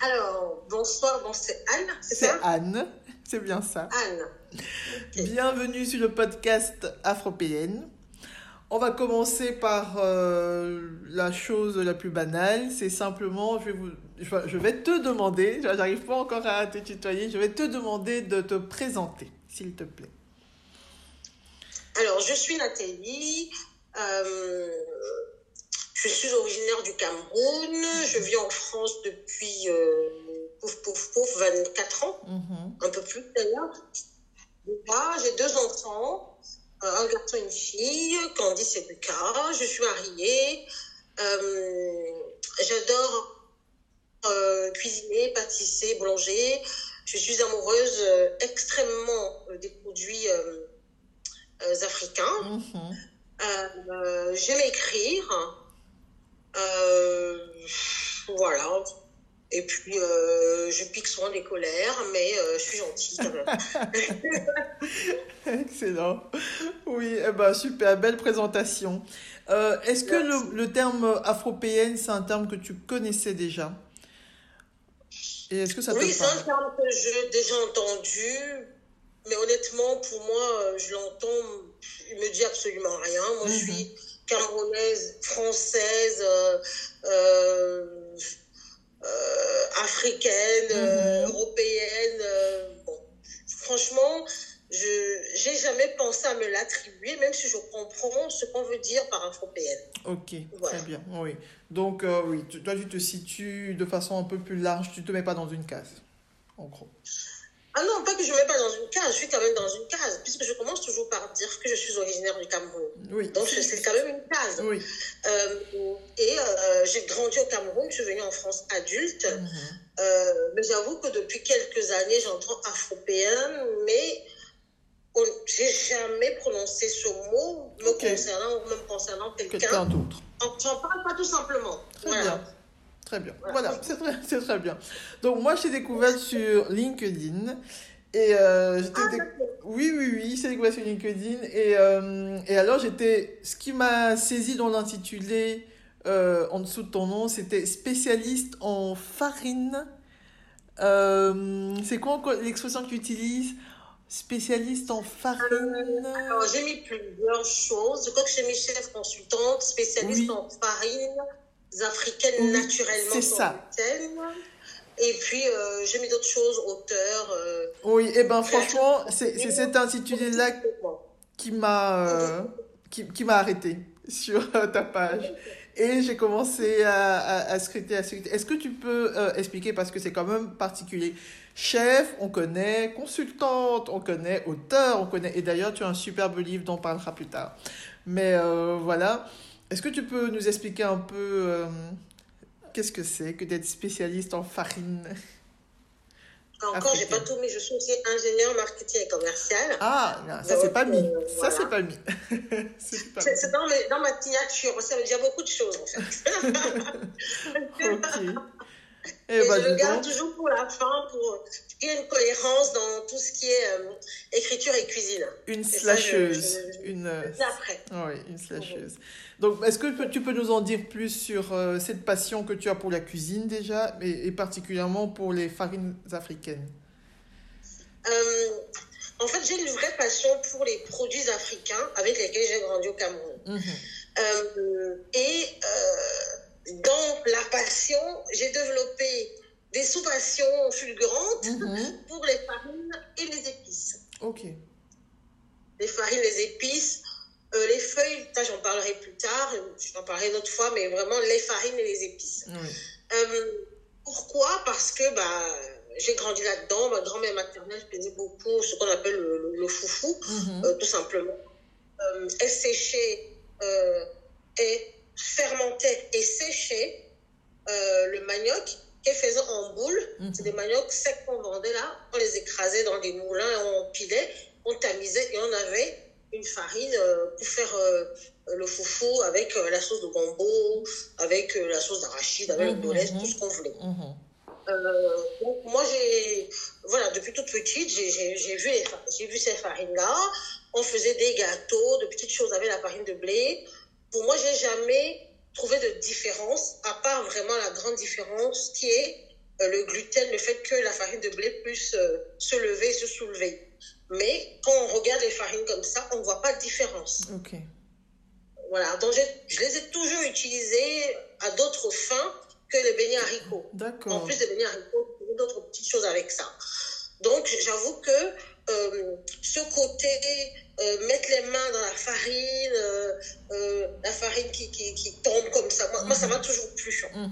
Alors, bonsoir, bon, c'est Anne, c'est C'est ça Anne, c'est bien ça. Anne. Bienvenue sur le podcast Afropéenne. On va commencer par euh, la chose la plus banale, c'est simplement, je vais, vous, je vais te demander, j'arrive pas encore à te tutoyer, je vais te demander de te présenter, s'il te plaît. Alors, je suis Nathalie. euh, je suis originaire du Cameroun. Je vis en France depuis euh, pouf, pouf, pouf, 24 ans, Mhm. un peu plus d'ailleurs. Là, j'ai deux enfants, euh, un garçon et une fille, Candice et Lucas. Je suis mariée. Euh, J'adore euh, cuisiner, pâtisser, boulanger. Je suis amoureuse euh, extrêmement des produits africains. Mhm. J'aime écrire. Euh, voilà. Et puis, euh, je pique souvent des colères, mais euh, je suis gentille quand même. Excellent. Oui, eh ben, super, belle présentation. Euh, Est-ce que le, le terme afropéenne, c'est un terme que tu connaissais déjà? Et est-ce que ça oui, c'est un terme que j'ai déjà entendu, mais honnêtement, pour moi, je l'entends, il me dit absolument rien. Moi, je Mhm. suis camerounaise, française, euh, euh, euh, africaine, Mhm. européenne. bon, franchement, je j'ai jamais pensé à me l'attribuer, même si je comprends ce qu'on veut dire par afropéenne. Ok, Voilà. très bien. Oui. Donc, euh, oui, tu- toi, tu te situes de façon un peu plus large, tu te mets pas dans une case, en gros. Ah non, pas que je ne mets pas dans une case, je suis quand même dans une case, puisque je commence toujours par dire que je suis originaire du Cameroun. Oui. Donc c'est quand même une case. Oui. Euh, et euh, j'ai grandi au Cameroun, je suis venue en France adulte, Mhm. Euh, mais j'avoue que depuis quelques années, j'entends afropéenne, mais j'ai jamais prononcé ce mot me concernant ou même concernant Quelqu'un quelqu'un. d'autre. On J'en parle pas tout simplement. Très Voilà. bien. Très bien. Voilà. C'est très, très bien. Donc, moi, je t'ai découvert sur LinkedIn. Et euh, j'étais Ah, déc-. Oui, oui, oui, c'est découvert sur LinkedIn. Et, euh, et alors, j'étais. Ce qui m'a saisi dans l'intitulé euh, en dessous de ton nom, c'était spécialiste en farine. C'est quoi l'expression que tu utilises? Spécialiste en farine. Alors, j'ai mis plusieurs choses. Je crois que j'ai mis chef consultante, spécialiste Oui. en farines africaines Oui, naturellement c'est ça. Et puis, euh, j'ai mis d'autres choses, auteur. euh, Oui, et ben franchement, c'est c'est cet intitulé-là qui m'a euh, qui, qui m'a arrêté sur euh, ta page. Et j'ai commencé à, à, à scruter, à scruter. Est-ce que tu peux expliquer, parce que c'est quand même particulier. Chef, on connaît, consultante, on connaît, auteur, on connaît. Et d'ailleurs, tu as un superbe livre dont on parlera plus tard. Mais voilà. Est-ce que tu peux nous expliquer un peu euh, qu'est-ce que c'est que d'être spécialiste en farine Encore, j'ai pas tout mis. Je suis aussi ingénieur marketing et commercial. Ah, ça Donc, c'est pas mis. euh, Ça voilà. c'est pas mis. c'est dans, ma signature. Ça veut dire beaucoup de choses, en fait. Eh Et ben, je le garde donc. toujours pour la fin, pour qu'il y ait une cohérence dans tout ce qui est euh, écriture et cuisine. Une slasheuse. Une, euh, C'est après. oui, une slasheuse. Donc, est-ce que tu peux- nous en dire plus sur euh, cette passion que tu as pour la cuisine déjà, et, et particulièrement pour les farines africaines? Euh, en fait, j'ai une vraie passion pour les produits africains avec lesquels j'ai grandi au Cameroun. Mhm. Et dans la passion, j'ai développé des sous-passions fulgurantes Mhm. pour les farines et les épices. Ok. Les farines, les épices, euh, les feuilles, ça j'en parlerai plus tard, j'en parlerai une autre fois, mais vraiment les farines et les épices. Euh, pourquoi? Parce que bah, j'ai grandi là-dedans, ma grand-mère maternelle faisait beaucoup ce qu'on appelle le, le- le foufou, Mhm. euh, tout simplement. Euh, elle séchait euh, et fermentait et séchait euh, le manioc qu'elle faisait en boule. Mhm. C'est des maniocs secs qu'on vendait là. On les écrasait dans des moulins, et on pilait, on tamisait et on avait une farine euh, pour faire euh, le foufou avec la sauce de gombo, avec la sauce d'arachide, avec le bolès, mhm. tout ce qu'on voulait. Mhm. Donc moi j'ai voilà depuis toute petite j'ai vu j'ai vu ces farines là on faisait des gâteaux de petites choses avec la farine de blé pour moi j'ai jamais trouvé de différence à part vraiment la grande différence qui est euh, le gluten le fait que la farine de blé puisse euh, se lever et se soulever. Mais quand on regarde les farines comme ça on voit pas de différence. Voilà. Donc je les ai toujours utilisées à d'autres fins que les beignets haricots. En plus de venir avec d'autres petites choses avec ça. Donc, j'avoue que euh, ce côté, euh, mettre les mains dans la farine, euh, la farine qui, qui, qui tombe comme ça, moi, moi, ça m'a toujours plu. Moi,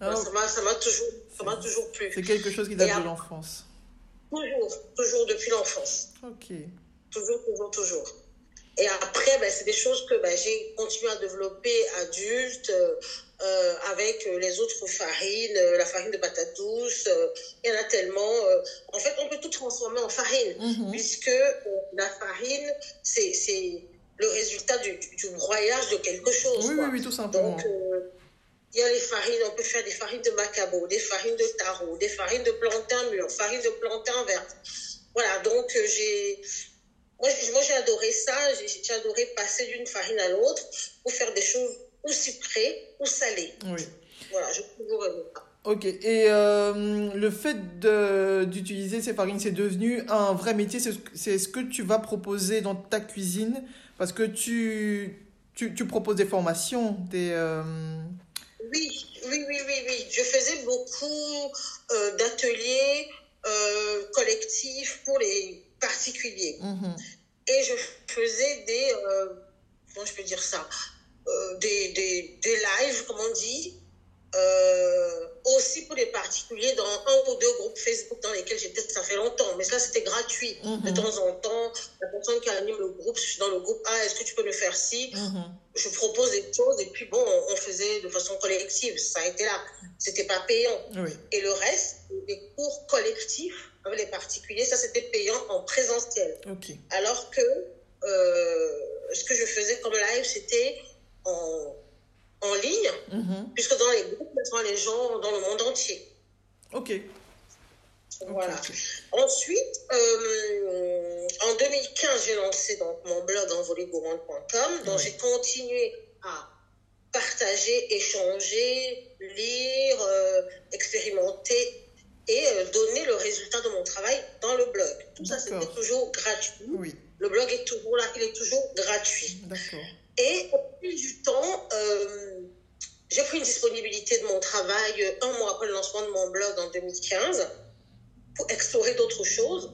Ah, Ça m'a- ça m'a toujours, ça toujours plu. c'est quelque chose qui date de l'enfance. Toujours, toujours depuis l'enfance. Ok. Toujours, toujours, toujours. Et après, ben, c'est des choses que ben, j'ai continué à développer adulte, euh, euh, avec euh, les autres farines, la farine de patate douce. euh, il y en a tellement. euh, en fait, on peut tout transformer en farine, Mhm. puisque la farine, c'est c'est le résultat du, du- broyage de quelque chose. Oui, quoi. oui, oui, tout simplement. Donc, il y a les farines, on peut faire des farines de macabo, des farines de taro, des farines de plantain mûr, farine de plantain verte. Voilà, donc j'ai. Moi, j'ai- adoré ça. J'ai adoré passer d'une farine à l'autre pour faire des choses ou sucrées ou salées. Oui. Voilà, j'ai toujours aimé ça. Ok. Et euh, le fait d'utiliser ces farines, c'est devenu un vrai métier. C'est ce que- c'est ce que tu vas proposer dans ta cuisine parce que tu, tu, tu proposes des formations, des. euh, Oui, oui, oui, oui, oui. Je faisais beaucoup euh, d'ateliers euh, collectifs pour les particuliers. mhm. Et je faisais des, euh, comment je peux dire ça, Euh, des, des, des lives, comme on dit, euh, aussi pour les particuliers dans un ou deux groupes Facebook dans lesquels j'étais, ça fait longtemps, mais ça c'était gratuit. De Mhm. temps en temps, la personne qui anime le groupe, je suis dans le groupe, ah, est-ce que tu peux me faire ci? Mhm. Je propose des choses et puis bon, on, faisait de façon collective, ça a été là. C'était pas payant. Oui. Et le reste, les cours collectifs avec les particuliers, ça c'était payant en présentiel. Alors que euh, ce que je faisais comme live, c'était en, en ligne, Mhm. puisque dans les groupes, maintenant, les gens dans le monde entier. Ok. Voilà. Ensuite, euh, en 2015, j'ai lancé donc mon blog envolégourmande.com, dont j'ai continué à partager, échanger, lire, euh, expérimenter et euh, donner le résultat de mon travail dans le blog. Tout ça, c'était toujours gratuit. Oui. Le blog est toujours là, il est toujours gratuit. Et au fil du temps, euh, j'ai pris une disponibilité de mon travail euh, un mois après le lancement de mon blog en 2015 pour explorer d'autres choses.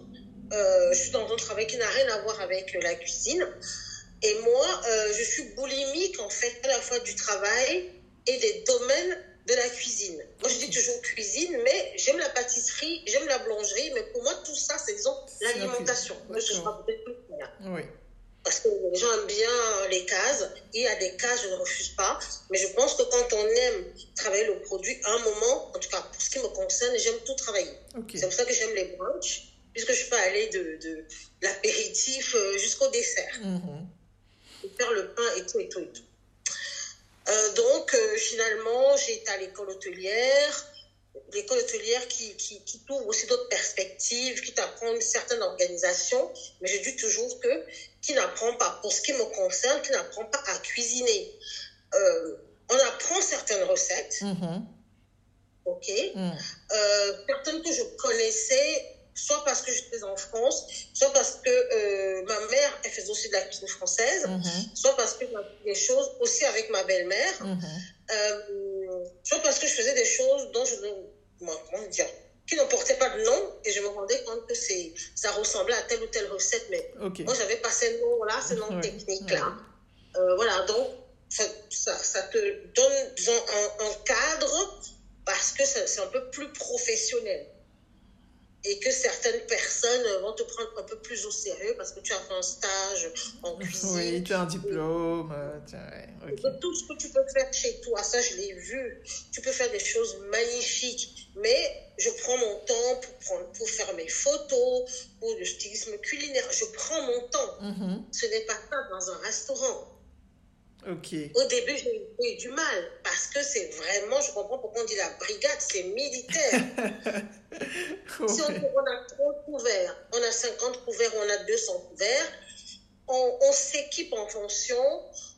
Euh, je suis dans un travail qui n'a rien à voir avec la cuisine. Et moi, euh, je suis boulimique en fait à la fois du travail et des domaines de la cuisine. Moi, je dis toujours cuisine, mais j'aime la pâtisserie, j'aime la boulangerie, mais pour moi, tout ça, c'est disons l'alimentation. Moi, Oui. parce que les gens aiment bien les cases. Il y a des cases, je ne refuse pas. Mais je pense que quand on aime travailler le produit, à un moment, en tout cas pour ce qui me concerne, j'aime tout travailler. C'est pour ça que j'aime les brunchs, puisque je peux aller de, de l'apéritif euh, jusqu'au dessert. Et faire le pain et tout et tout et tout. Euh, donc, euh, finalement, j'ai été à l'école hôtelière. L'école hôtelière qui, qui, qui t'ouvre aussi d'autres perspectives, qui t'apprend une certaine organisation. Mais je dis toujours que qui n'apprend pas, pour ce qui me concerne, qui n'apprend pas à cuisiner. Euh, on apprend certaines recettes, Mhm. ok euh, personnes que je connaissais, soit parce que j'étais en France, soit parce que euh, ma mère, elle faisait aussi de la cuisine française, Mhm. soit parce que j'ai des choses aussi avec ma belle-mère, Mhm. euh, soit parce que je faisais des choses dont je ne comment dire, qui ne portait pas de nom et je me rendais compte que c'est, ça ressemblait à telle ou telle recette, mais moi j'avais pas ce nom-là, ce nom technique-là. Euh, voilà, donc ça, ça, te donne un, un, cadre parce que c'est un peu plus professionnel et que certaines personnes vont te prendre un peu plus au sérieux parce que tu as fait un stage en cuisine. Oui, tu as un diplôme. Tout ce que tu peux faire chez toi, ça je l'ai vu. Tu peux faire des choses magnifiques, mais je prends mon temps pour, prendre, pour faire mes photos, pour le stylisme culinaire. Je prends mon temps. Mm-hmm. Ce n'est pas ça dans un restaurant. Au début, j'ai eu du mal parce que c'est vraiment, je comprends pourquoi on dit la brigade, c'est militaire. Si on, a 30 couverts, on a 50 couverts, on a 200 couverts, on, s'équipe en fonction,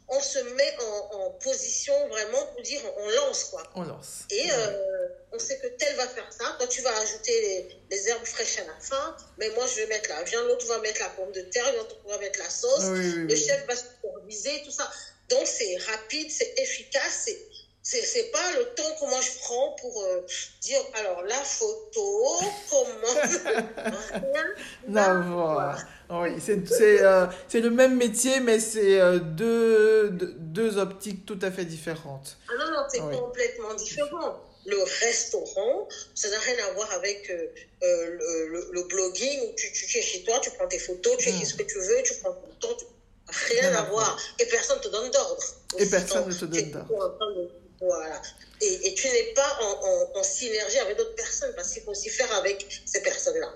on se met en, position vraiment pour dire on lance quoi. On lance. Et euh, on sait que tel va faire ça. Toi, tu vas ajouter les, herbes fraîches à la fin, mais moi, je vais mettre la viande, l'autre va mettre la pomme de terre, l'autre va mettre la sauce, le chef va superviser, tout ça. Donc, c'est rapide, c'est efficace, c'est c'est pas le temps que moi je prends pour euh, dire alors la photo comment non oui c'est euh, le même métier mais c'est euh, deux, deux, optiques tout à fait différentes. Ah non non c'est complètement différent. Le restaurant, ça n'a rien à voir avec le, le, blogging où tu, tu, es chez toi, tu prends tes photos, tu écris hmm. ce que tu veux, tu prends ton temps, Rien à voir. Et personne ne te donne d'ordre. Et personne ne te donne d'ordre. Voilà. Et, et, tu n'es pas en, en, synergie avec d'autres personnes parce qu'il faut aussi faire avec ces personnes-là.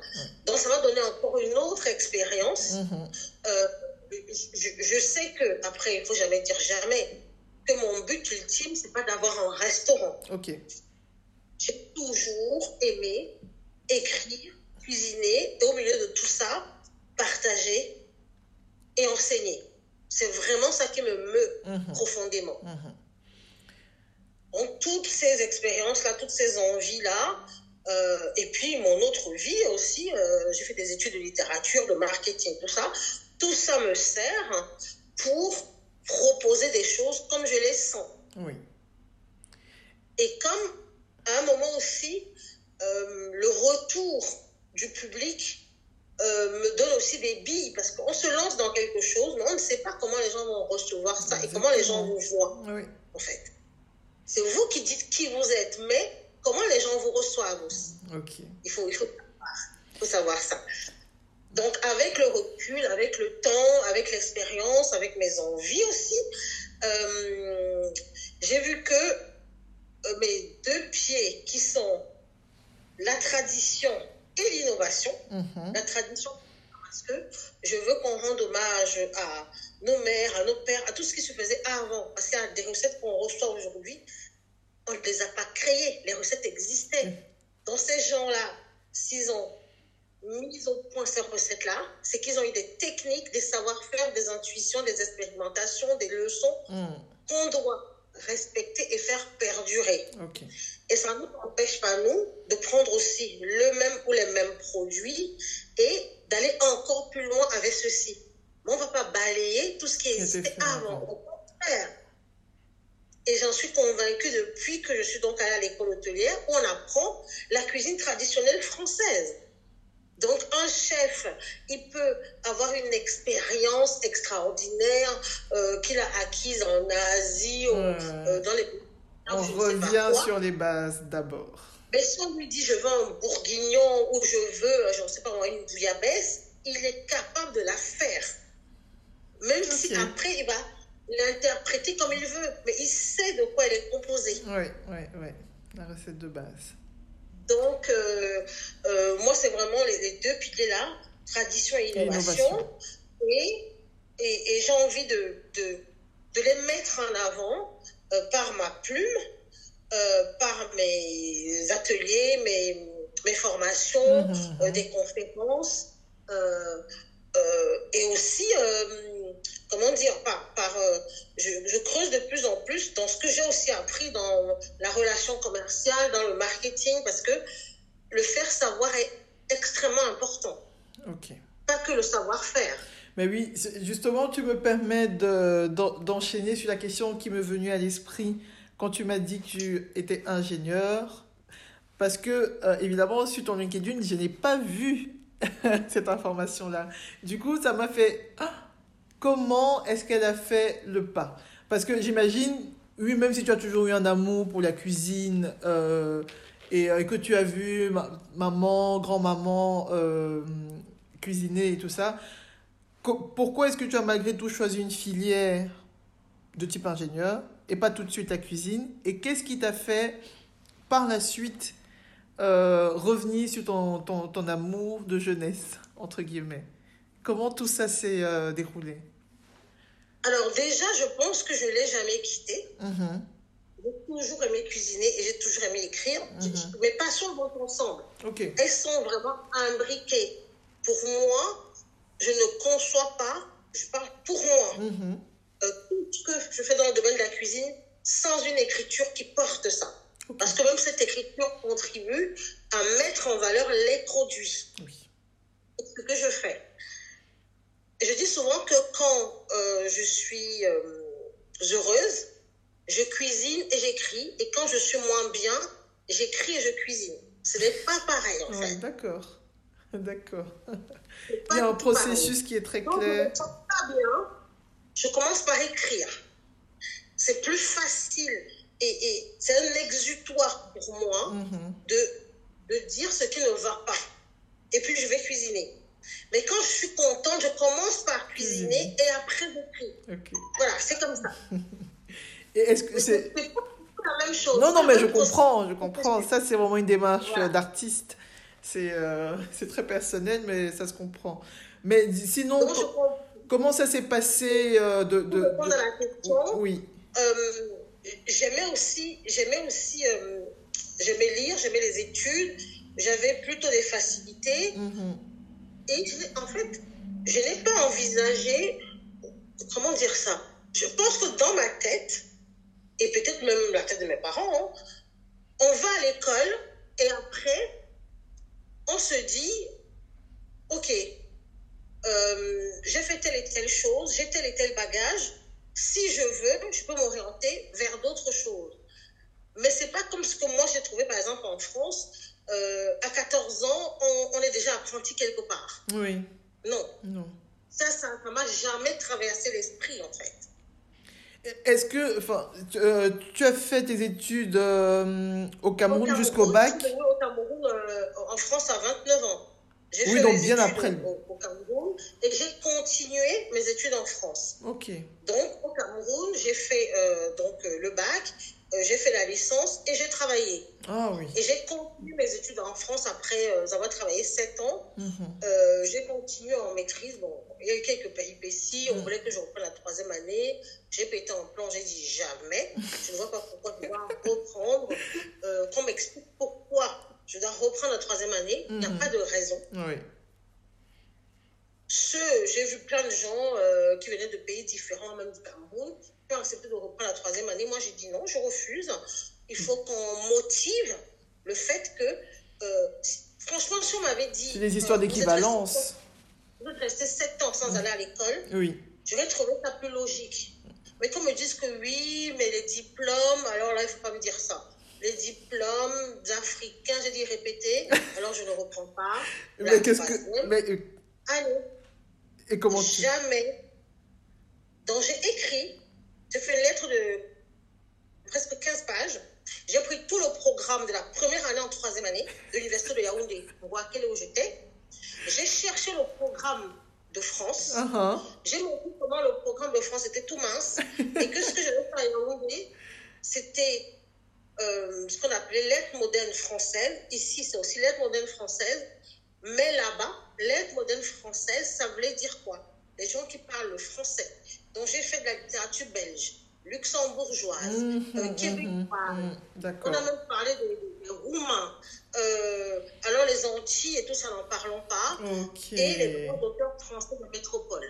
Donc, ça m'a donné encore une autre expérience. Mm-hmm. Euh, je, je, sais que, après, il ne faut jamais dire jamais, que mon but ultime, c'est pas d'avoir un restaurant. Ok. J'ai toujours aimé écrire, cuisiner, et au milieu de tout ça, partager et enseigner. C'est vraiment ça qui me meut mhm. profondément. Mhm. toutes ces expériences-là, toutes ces envies-là, euh, et puis mon autre vie aussi, euh, j'ai fait des études de littérature, de marketing, tout ça. Tout ça me sert pour proposer des choses comme je les sens. Oui. Et comme à un moment aussi, euh, le retour du public euh, me donne aussi des billes parce qu'on se lance dans quelque chose, mais on ne sait pas comment les gens vont recevoir ça et comment les gens vous voient. En fait, c'est vous qui dites qui vous êtes, mais comment les gens vous reçoivent aussi. Il faut, il faut, faut savoir ça. Donc, avec le recul, avec le temps, avec l'expérience, avec mes envies aussi, euh, j'ai vu que euh, mes deux pieds qui sont la tradition et l'innovation, mhm. la tradition, parce que je veux qu'on rende hommage à nos mères, à nos pères, à tout ce qui se faisait avant. Parce qu'il y a des recettes qu'on reçoit aujourd'hui, on ne les a pas créées, les recettes existaient. Mhm. Dans ces gens-là, s'ils ont mis au point ces recettes-là, c'est qu'ils ont eu des techniques, des savoir-faire, des intuitions, des expérimentations, des leçons mhm. qu'on doit respecter et faire perdurer. Et ça ne nous empêche pas, nous, de prendre aussi le même ou les mêmes produits et d'aller encore plus loin avec ceci. Mais on ne va pas balayer tout ce qui existait avant. Au contraire. Et j'en suis convaincue depuis que je suis donc allée à l'école hôtelière où on apprend la cuisine traditionnelle française. Donc, un chef, il peut avoir une expérience extraordinaire euh, qu'il a acquise en Asie ou euh, dans les On revient sur les bases d'abord. Mais si on lui dit je veux un bourguignon ou je veux, je ne sais pas une bouillabaisse, il est capable de la faire. Même si après, il va l'interpréter comme il veut, mais il sait de quoi elle est composée. Oui, oui, oui. La recette de base. Donc, euh, euh, moi, c'est vraiment les, deux piliers-là, tradition et innovation. Et, et, j'ai envie de, de, de, les mettre en avant euh, par ma plume, par mes ateliers, mes, mes formations, mmh, mmh. des conférences. et aussi comment dire, par, par euh, je, je, creuse de plus en plus dans ce que j'ai aussi appris dans la relation commerciale, dans le marketing, parce que le faire savoir est extrêmement important. Ok. Pas que le savoir-faire. Mais oui, justement, tu me permets d'enchaîner sur la question qui m'est venue à l'esprit quand tu m'as dit que tu étais ingénieur. Parce que, euh, évidemment, sur ton LinkedIn, je n'ai pas vu cette information-là. Du coup, ça m'a fait ah, comment est-ce qu'elle a fait le pas? Parce que j'imagine, oui, même si tu as toujours eu un amour pour la cuisine euh, et, euh, que tu as vu maman, grand-maman euh, cuisiner et tout ça, pourquoi est-ce que tu as malgré tout choisi une filière de type ingénieur et pas tout de suite la cuisine? Et qu'est-ce qui t'a fait par la suite revenir sur ton, ton, ton, amour de jeunesse, entre guillemets? Comment tout ça s'est déroulé? Alors déjà, je pense que je ne l'ai jamais quitté. Mm-hmm. J'ai toujours aimé cuisiner et j'ai toujours aimé écrire. Mm-hmm. Mes passions vont ensemble. Elles sont vraiment imbriquées. Pour moi, je ne conçois pas, je parle pour moi, mm-hmm. euh, tout ce que je fais dans le domaine de la cuisine sans une écriture qui porte ça. Parce que même cette écriture contribue à mettre en valeur les produits. Oui. Ce que je fais. Je dis souvent que quand euh, je suis euh, heureuse, je cuisine et j'écris. Et quand je suis moins bien, j'écris et je cuisine. Ce n'est pas pareil en fait. D'accord. D'accord. Il y a un processus qui est très clair. Quand je me sens pas bien, je commence par écrire. C'est plus facile et, c'est un exutoire pour moi mhm. de, de dire ce qui ne va pas. Et puis je vais cuisiner. Mais quand je suis contente, je commence par cuisiner et après je prie. Voilà, c'est comme ça. est-ce que c'est la même chose. Non, non, mais je comprends, je comprends. Ça, c'est vraiment une démarche d'artiste. C'est euh, c'est très personnel, mais ça se comprend. Mais sinon, comment ça s'est passé euh, de, de, de... la question, Oui. Euh, j'aimais aussi, j'aimais aussi, euh, j'aimais lire, j'aimais les études, j'avais plutôt des facilités. Mm-hmm. Et en fait, je n'ai pas envisagé, comment dire ça? Je pense que dans ma tête, et peut-être même la tête de mes parents, hein, on va à l'école et après, on se dit, ok, euh, j'ai fait telle et telle chose, j'ai tel et tel bagage, si je veux, je peux m'orienter vers d'autres choses. Mais c'est pas comme ce que moi j'ai trouvé, par exemple, en France. Euh, à 14 ans, on, est déjà apprenti quelque part. Oui. Non. Non. Ça, ça ne m'a jamais traversé l'esprit, en fait. Est-ce que, enfin, tu, euh, tu, as fait tes études euh, au Cameroun, jusqu'au bac? Au Cameroun, en France, à 29 ans. J'ai oui, fait donc bien après. Au, Cameroun et j'ai continué mes études en France. Ok. Donc, au Cameroun, j'ai fait donc, le bac, j'ai fait la licence et j'ai travaillé. Ah oui. Et j'ai continué mes études en France après avoir travaillé 7 ans. Mhm. j'ai continué en maîtrise. Bon, il y a eu quelques péripéties. On mhm. voulait que je reprenne la troisième année. J'ai pété en plan. J'ai dit jamais. je ne vois pas pourquoi je dois reprendre. qu'on m'explique pourquoi je dois reprendre la troisième année. Il n'y a mhm. pas de raison. Oui. J'ai vu plein de gens euh, qui venaient de pays différents, même du Cameroun, ont accepté de reprendre la troisième année. Moi, j'ai dit non, je refuse. Il faut qu'on motive le fait que, euh, franchement, si on m'avait dit. C'est des histoires d'équivalence. Vous êtes resté sept ans sans aller à l'école. Oui. Je vais trouver ça plus logique. Mais qu'on me dise que oui, mais les diplômes, alors là, il ne faut pas me dire ça les diplômes africains, j'ai dit répéter, alors je ne reprends pas. mais qu'est-ce que. Mais... Euh, Allez. Et comment tu... Jamais. Donc j'ai écrit, j'ai fait une lettre de presque 15 pages. J'ai pris tout le programme de la première année en troisième année de l'université de Yaoundé est où j'étais. J'ai cherché le programme de France. Uh-huh. J'ai montré comment le programme de France était tout mince et que ce que j'avais fait à Yaoundé, c'était euh, ce qu'on appelait lettre moderne française. Ici, c'est aussi lettre moderne française. Mais là-bas, lettre moderne française, ça voulait dire quoi? Les gens qui parlent le français. Donc, j'ai fait de la littérature belge, luxembourgeoise, mmh, euh, mmh, québécoise. Mmh, On a même parlé des, roumains. Euh, alors, les Antilles et tout ça, n'en parlons pas. Et les grands auteurs français de métropole.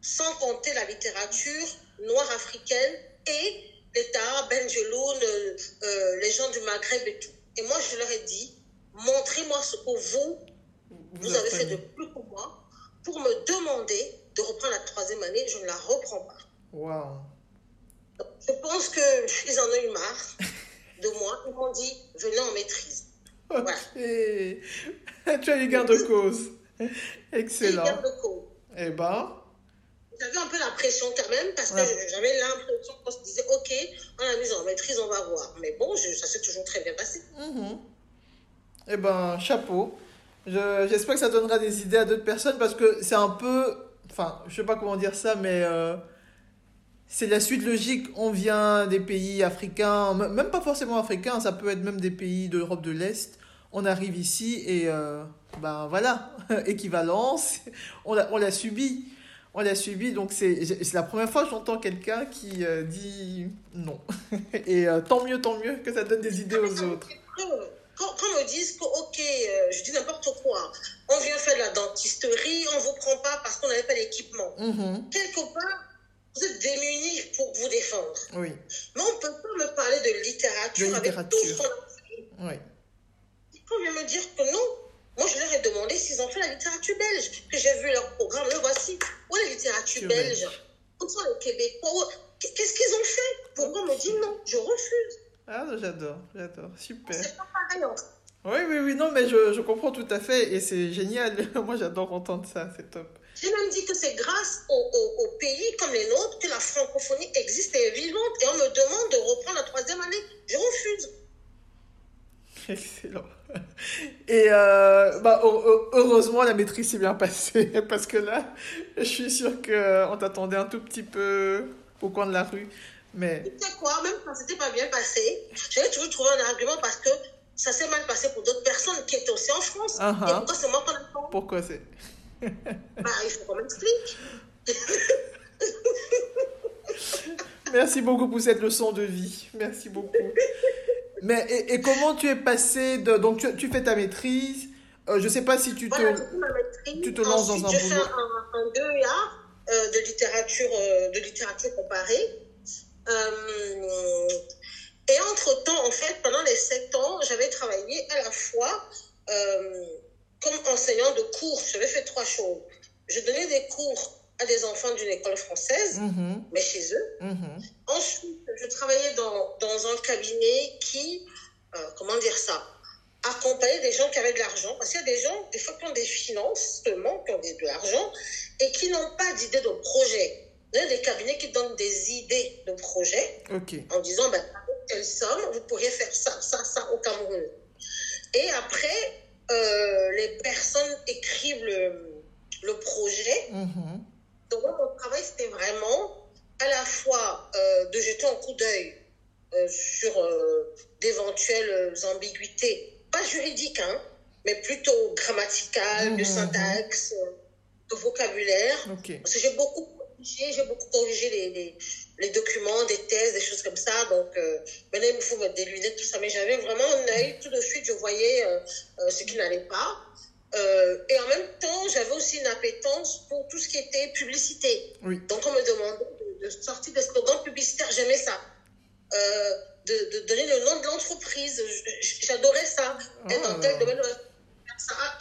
Sans compter la littérature noire africaine et l'État, Benjeloun, euh, les gens du Maghreb et tout. Et moi, je leur ai dit, montrez-moi ce que vous, vous, avez fait de plus pour me demander de reprendre la troisième année. Je ne la reprends pas. Wow. Je pense qu'ils en ont eu marre de moi. Ils m'ont dit, venait en maîtrise. Ok. tu as eu gain de cause. Excellent. Gain de cause. Eh ben. J'avais un peu la pression quand même parce que j'avais l'impression qu'on se disait ok, on a mis en maîtrise, on va voir. Mais bon, ça s'est toujours très bien passé. Mm Eh ben, chapeau. J'espère que ça donnera des idées à d'autres personnes parce que c'est un peu. Enfin, je sais pas comment dire ça, mais. Euh, c'est la suite logique. On vient des pays africains, même pas forcément africains, ça peut être même des pays d'Europe de l'Est. On arrive ici et euh, ben voilà, équivalence, on l'a, on subi. On l'a subi, donc c'est, la première fois que j'entends quelqu'un qui euh, dit non. et tant mieux, tant mieux que ça donne des idées aux autres. Quand, on me dit que, ok, je dis n'importe quoi, on vient faire de la dentisterie, on ne vous prend pas parce qu'on n'avait pas l'équipement. Mm-hmm. Quelque part, vous êtes démunis pour vous défendre. Oui. Mais on ne peut pas me parler de littérature, avec tout ce qu'on a fait. Oui. Il vient me dire que non. Moi, je leur ai demandé s'ils ont fait la littérature belge, que j'ai vu leur programme, le voici. Où est la littérature belge? Où sont les Québécois? Qu'est-ce qu'ils ont fait? Pourquoi me dit non? Je refuse. Ah, j'adore, j'adore. Super. C'est pas pareil oui, oui, oui, non, mais je, je comprends tout à fait et c'est génial. Moi, j'adore entendre ça, c'est top. J'ai même dit que c'est grâce aux, pays comme les nôtres que la francophonie existe et est vivante et on me demande de reprendre la troisième année. Je refuse. Excellent. Et euh, bah, heureusement, la maîtrise s'est bien passée parce que là, je suis sûre qu'on t'attendait un tout petit peu au coin de la rue. Mais... Tu sais quoi, même quand c'était pas bien passé, j'avais toujours trouvé un argument parce que ça s'est mal passé pour d'autres personnes qui étaient aussi en France. Uh -huh. Et pourquoi c'est moi qu'on attend Pourquoi c'est? Bah, Il faut qu'on m'explique. Merci beaucoup pour cette leçon de vie. Merci beaucoup. Mais et, et comment tu es passé de donc tu, tu fais ta maîtrise. Euh, je sais pas si tu te maîtrise, tu te lances dans un je boulot. Je fais un, un 2A euh, de littérature euh, de littérature comparée. Euh, et entre-temps, en fait, pendant les sept ans, j'avais travaillé à la fois euh, comme enseignant de cours. J'avais fait trois choses. Je donnais des cours à des enfants d'une école française, mm-hmm. mais chez eux. Mm-hmm. Ensuite, je travaillais dans, dans un cabinet qui, euh, comment dire ça, accompagnait des gens qui avaient de l'argent. Parce qu'il y a des gens, des fois, qui ont des finances seulement, qui ont de l'argent, et qui n'ont pas d'idée de projet. Des cabinets qui donnent des idées de projet okay. en disant, ben, avec telle somme, vous pourriez faire ça, ça, ça au Cameroun. Et après, euh, les personnes écrivent le, le projet. Mm -hmm. Donc, mon travail, c'était vraiment à la fois euh, de jeter un coup d'œil euh, sur d'éventuelles ambiguïtés, pas juridiques, hein, mais plutôt grammaticales, de syntaxe, de vocabulaire. Parce que j'ai beaucoup corrigé, j'ai beaucoup corrigé les, les, les documents, des thèses, des choses comme ça. Donc, euh, maintenant, il me faut mettre des lunettes, tout ça. Mais j'avais vraiment un œil. Tout de suite, je voyais euh, euh, ce qui n'allait pas. Euh, et en même temps, j'avais aussi une appétence pour tout ce qui était publicité. Oui. Donc, on me demandait de, de sortir des slogans publicitaires. J'aimais ça. De, de, donner le nom de l'entreprise. J'adorais ça. Oh Être dans tel domaine, ça.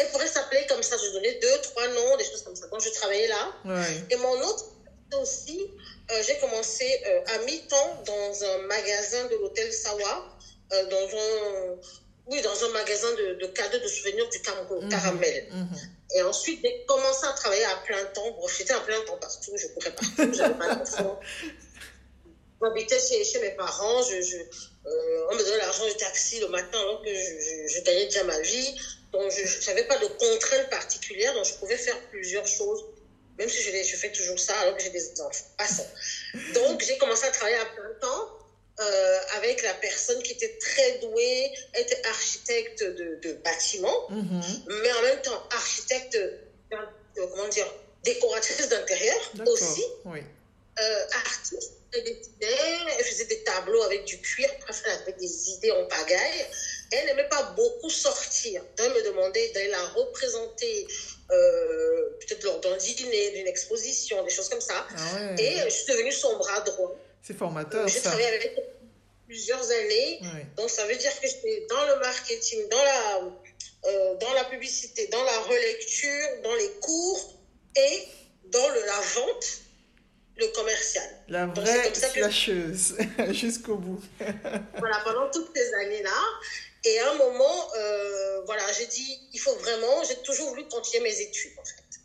Elle pourrait s'appeler comme ça. Je donnais deux, trois noms, des choses comme ça. Donc, je travaillais là. Ouais. Et mon autre aussi, euh, j'ai commencé euh, à mi-temps dans un magasin de l'hôtel Sawa, euh, dans un, oui, dans un magasin de, de cadeaux de souvenirs du Cameroun, Mhm, Caramel. mhm. Et ensuite, j'ai commencé à travailler à plein temps. Bon, j'étais à plein temps partout, je courais partout, j'avais pas d'enfant. J'habitais chez, chez mes parents, je, je, on me donnait l'argent du taxi le matin alors que je, je, je gagnais déjà ma vie. Donc, je n'avais pas de contraintes particulières, donc je pouvais faire plusieurs choses, même si je, je fais toujours ça alors que j'ai des enfants. Passons. Donc, j'ai commencé à travailler à plein temps euh, avec la personne qui était très douée, était architecte de, de bâtiments, Mhm. mais en même temps architecte, euh, comment dire, décoratrice d'intérieur aussi, Oui. euh, artiste. Elle dessinait, elle faisait des tableaux avec du cuir, avait des idées en pagaille. Elle n'aimait pas beaucoup sortir. Donc, elle me demandait d'aller la représenter, euh, peut-être lors d'un dîner, d'une exposition, des choses comme ça. Ah ouais. Et euh, je suis devenue son bras droit. C'est formateur, J'ai travaillé avec elle plusieurs années. Ouais. Donc, ça veut dire que j'étais dans le marketing, dans la, euh, dans la publicité, dans la relecture, dans les cours et dans le, la vente le commercial. La vraie slasheuse, jusqu'au bout. voilà, pendant toutes ces années-là. Et à un moment, euh, voilà, j'ai dit, il faut vraiment, j'ai toujours voulu continuer mes études, en fait.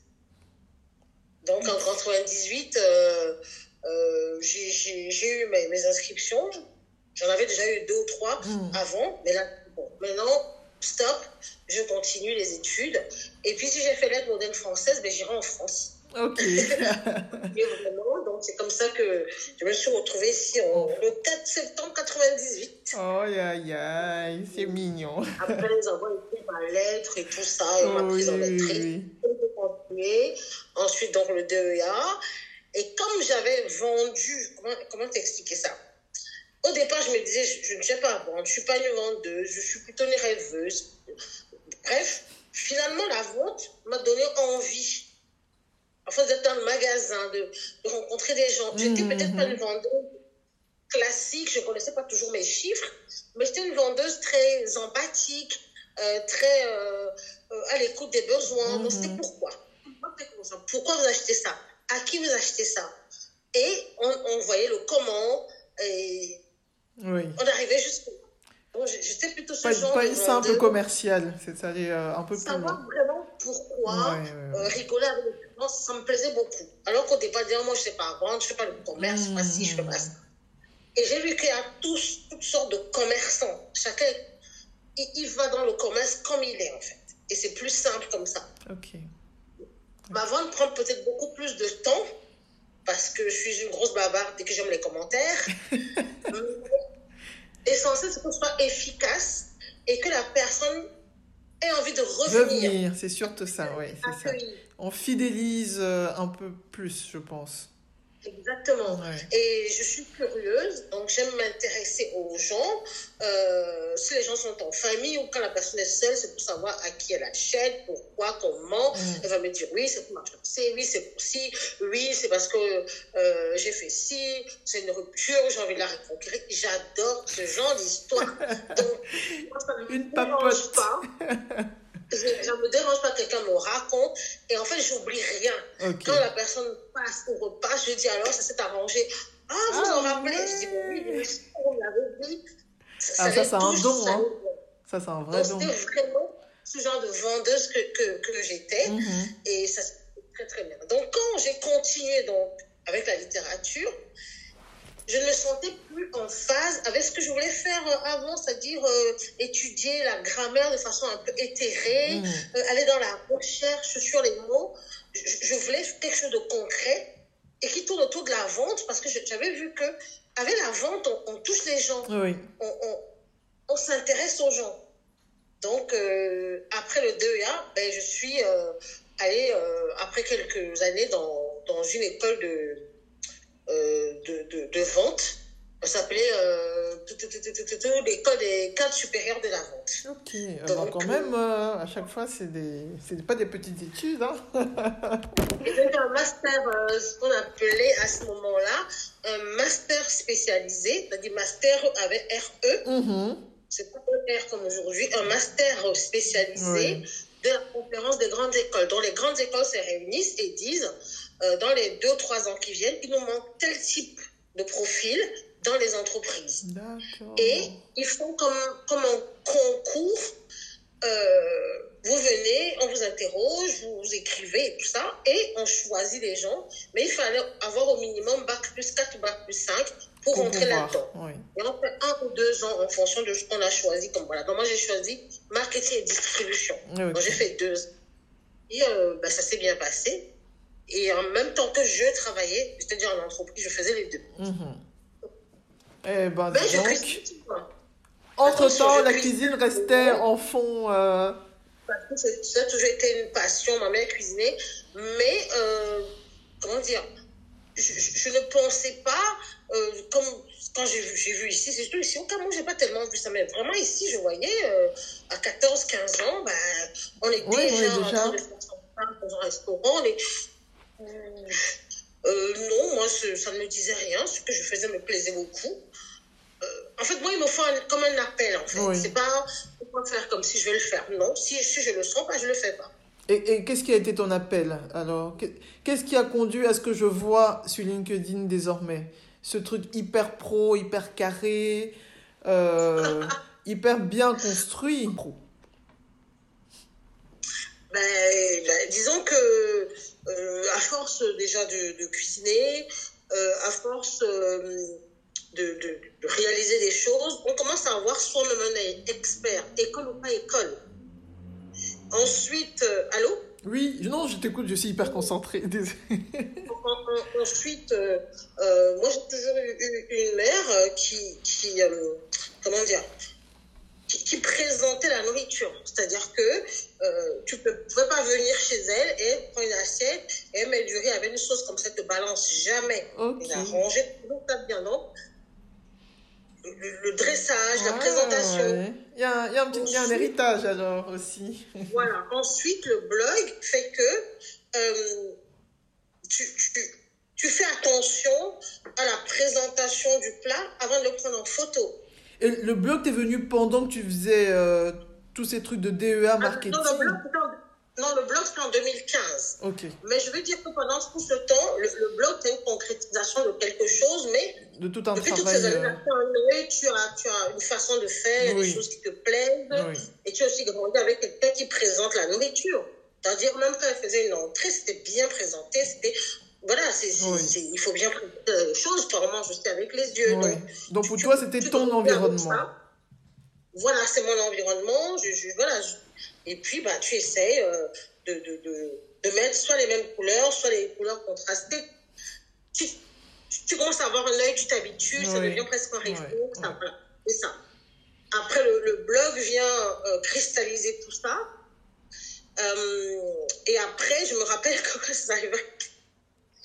Donc, en 98, euh, euh, j'ai eu mes, mes inscriptions. J'en avais déjà eu deux ou trois hmm. avant, mais là, bon, maintenant, stop, je continue les études. Et puis, si j'ai fait l'aide moderne française, ben, j'irai en France. Ok. vraiment, donc c'est comme ça que je me suis retrouvée ici en, le 4 septembre 98. Oh, aïe, aïe, c'est mignon. Après, avons écrit ma lettre et tout ça, et m'a prise en lettre. Ensuite, donc, le DEA. Et comme j'avais vendu, comment, comment t'expliquer ça? Au départ, je me disais, je, ne sais pas vendre, je ne suis pas une vendeuse, je suis plutôt une rêveuse. Bref, finalement, la vente m'a donné envie. Enfin, d'être dans le magasin, de, rencontrer des gens. J'étais mmh, peut-être pas mmh. une vendeuse classique, je ne connaissais pas toujours mes chiffres, mais j'étais une vendeuse très empathique, euh, très euh, euh, à l'écoute des besoins. Donc, c'était mmh. pourquoi? Pourquoi vous achetez ça? À qui vous achetez ça? Et on, voyait le comment, et on arrivait jusqu'au J'étais plutôt ce pas, genre pas une simple commerciale, c'est aller euh, un peu plus. Savoir vraiment pourquoi euh, rigoler avec les gens, ça me plaisait beaucoup. Alors qu'au départ, dire, moi, je ne sais pas vendre, je ne fais pas le commerce, je ne sais pas si, je ne fais pas ça. Et j'ai vu qu'il y a tous, toutes sortes de commerçants. Chacun, il, il, va dans le commerce comme il est, en fait. Et c'est plus simple comme ça. Ok. Ma vente prend peut-être beaucoup plus de temps parce que je suis une grosse bavarde et que j'aime les commentaires. L'essentiel, c'est qu'on soit efficace et que la personne envie de revenir. Revenir, c'est surtout ça, oui. On fidélise euh, un peu plus, je pense. Exactement. Et je suis curieuse, donc j'aime m'intéresser aux gens. Euh, si les gens sont en famille ou quand la personne est seule, c'est pour savoir à qui elle achète, pourquoi, comment. Mm. Elle va me dire oui, c'est pour marcher oui, c'est pour ci, oui, c'est parce que euh, j'ai fait ci, c'est une rupture, j'ai envie de la reconquérir. J'adore ce genre d'histoire. donc, moi, ça ne me dérange pas. Ça ne me dérange pas que quelqu'un me raconte. Et en fait, j'oublie rien. Quand la personne passe ou repasse, je dis alors, ça s'est arrangé. Ah, vous ah, en rappelez? Je dis, oui, oui, on l'avait dit. Ça, ah, ça, c'est un don, hein. Ça, c'est un vrai don. C'était vraiment ce genre de vendeuse que, que, que j'étais. Mm-hmm. Et ça s'est très, très bien. Donc, quand j'ai continué donc, avec la littérature, je ne me sentais plus en phase avec ce que je voulais faire euh, avant, c'est-à-dire euh, étudier la grammaire de façon un peu éthérée, mm. euh, aller dans la recherche sur les mots. Je, voulais quelque chose de concret et qui tourne autour de la vente parce que j'avais vu que avec la vente, on, touche les gens, on, on, s'intéresse aux gens. Donc, après le 2A, ben, je suis allée, après quelques années, dans, dans une école de de, de, de, vente. Ça s'appelait euh, l'école des cadres supérieurs de la vente. Ok, donc, quand même, euh, à chaque fois, c'est des... pas des petites études. Hein et donc, un master, ce qu'on appelait à ce moment-là, un master spécialisé, c'est-à-dire master avec RE. Mm-hmm. C'est pas un R comme aujourd'hui, un master spécialisé de la conférence des grandes écoles, dont les grandes écoles se réunissent et disent euh, dans les deux ou trois ans qui viennent, il nous manque tel type de profil dans les entreprises. Et ils font comme, comme un concours. Euh, vous venez, on vous interroge, vous, écrivez et tout ça, et on choisit les gens. Mais il fallait avoir au minimum bac plus 4 ou bac plus 5 pour, rentrer là-dedans. Et on fait un ou deux ans en fonction de ce qu'on a choisi. Comme voilà. Donc moi, j'ai choisi marketing et distribution. Donc j'ai fait deux. Et euh, ben, ça s'est bien passé. Et en même temps que je travaillais, c'est-à-dire en entreprise, je faisais les deux. Mm Eh ben, ben donc, entre-temps, la cuisine restait en fond. Euh... Ça a toujours été une passion, ma mère cuisinait. Mais, euh, comment dire, je, je, ne pensais pas, euh, comme quand j'ai vu, vu, ici, c'est surtout ici au Cameroun, je n'ai pas tellement vu ça, mais vraiment ici, je voyais euh, à 14-15 ans, ben, on était déjà, déjà, en train de faire dans un restaurant. On est, euh, non, moi, ça ne me disait rien. Ce que je faisais me plaisait beaucoup. Euh, en fait, moi, il me faut comme un appel, en fait. C'est pas, pas faire comme si je vais le faire. Non, si, si je le sens pas, je le fais pas. Et, et qu'est-ce qui a été ton appel alors? Qu'est-ce qui a conduit à ce que je vois sur LinkedIn désormais? Ce truc hyper pro, hyper carré, euh, hyper bien construit? Ben, ben, disons que à force déjà de, de cuisiner, euh, à force de, de, de, réaliser des choses, on commence à avoir soi-même un expert, école ou pas école. Ensuite, euh, allô? Oui, non, je t'écoute, je suis hyper concentrée. Ensuite, euh, euh, moi j'ai toujours eu une mère qui, qui comment dire, qui, présentait la nourriture. C'est-à-dire que tu ne pouvais pas venir chez elle et prendre une assiette et elle met du riz avec une sauce comme ça, ne te balance jamais. Okay. Elle a rangé tout ça bien. Donc, le, dressage, la ah, présentation. Il y a, y a un petit un héritage alors aussi. voilà. Ensuite, le blog fait que euh, tu, tu, tu, fais attention à la présentation du plat avant de le prendre en photo. Et le blog t'es venu pendant que tu faisais euh, tous ces trucs de DEA marketing ah, non, le blog, non, le blog, c'est en 2015. Mais je veux dire que pendant tout ce temps, le, blog, c'est une concrétisation de quelque chose, mais de tout un depuis travail. toutes ces années, euh, tu, as, tu as une façon de faire, des choses qui te plaisent, et tu as aussi grandi avec quelqu'un qui présente la nourriture. C'est-à-dire, même quand elle faisait une entrée, c'était bien présenté, c'était voilà, c'est, il faut bien présenter les choses, tu manges aussi avec les yeux. Donc, donc, pour toi, c'était ton environnement. Voilà, c'est mon environnement. Je, je voilà, et puis, bah, tu essaies euh, de, de, de, de, mettre soit les mêmes couleurs, soit les couleurs contrastées. Tu, tu commences à avoir un œil, tu t'habitues, ça devient presque un réflexe. Voilà, c'est ça. Après, le, le blog vient euh, cristalliser tout ça. Euh, et après, je me rappelle que quand ça arrivait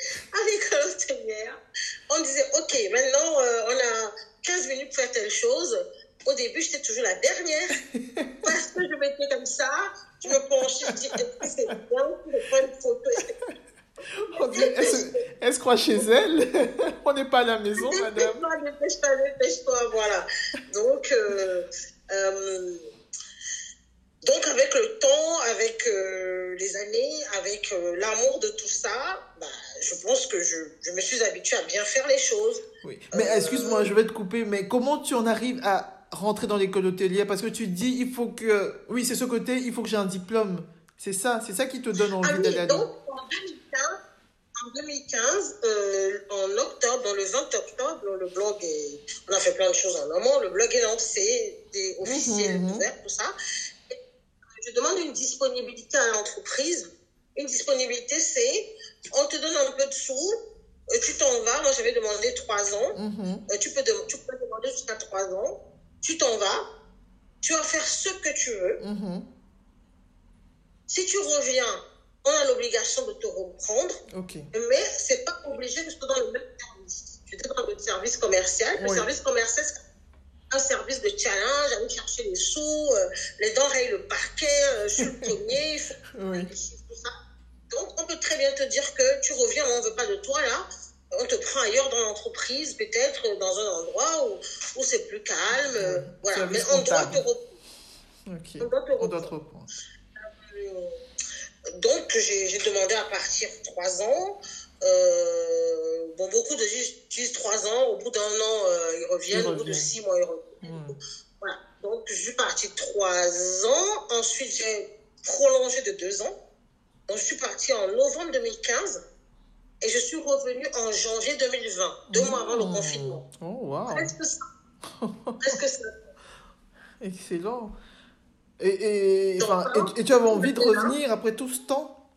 l'école hôtelière, on disait, OK, maintenant, on a 15 minutes pour faire telle chose au début, j'étais toujours la dernière. Parce que je m'étais comme ça, je me penchais, je disais, c'est bien, je prends une photo? Elle se croit chez elle? On n'est pas à la maison, madame. Dépêche-toi, dépêche-toi, voilà. Donc, euh, euh, donc, avec le temps, avec euh, les années, avec euh, l'amour de tout ça, bah, je pense que je, je, me suis habituée à bien faire les choses. Oui. Mais excuse-moi, je vais te couper, mais comment tu en arrives à rentrer dans l'école hôtelière? Parce que tu dis, il faut que... Oui, c'est ce côté, il faut que j'ai un diplôme. C'est ça, c'est ça qui te donne envie ah d'aller Donc, en 2015, en, 2015 euh, en octobre, dans le 20 octobre, le blog est... On a fait plein de choses en amont. Le blog est lancé, des officiels mmh, tout ça. je demande une disponibilité à l'entreprise. Une disponibilité, c'est on te donne un peu de sous, euh, tu t'en vas. Moi, j'avais demandé trois ans. Mhm. Euh, tu, peux tu peux demander jusqu'à trois ans tu t'en vas, tu vas faire ce que tu veux. Mm-hmm. Si tu reviens, on a l'obligation de te reprendre. Mais ce n'est pas obligé que dans le même service. Tu es dans le service commercial. Le service commercial, c'est un service de challenge, aller chercher les sous, euh, les denrées, le parquet, euh, suis le premier, oui. tout ça. Donc, on peut très bien te dire que tu reviens, on ne veut pas de toi là on te prend ailleurs dans l'entreprise, peut-être dans un endroit où, où c'est plus calme. voilà. Mais on doit te reprendre. On doit te reprendre. Euh, donc, j'ai demandé à partir trois ans. Euh, bon, beaucoup de disent trois ans. Au bout d'un an, euh, ils reviennent. Au bout de six mois, ils reviennent. Voilà. Donc, je suis partie trois ans. Ensuite, j'ai prolongé de deux ans. Donc, je suis partie en novembre 2015. Et je suis revenue en janvier 2020, deux mois avant le mmh. confinement. Oh, wow. Presque ça. Presque ça. Excellent. Et, et, et, tu avais envie de revenir après tout ce temps?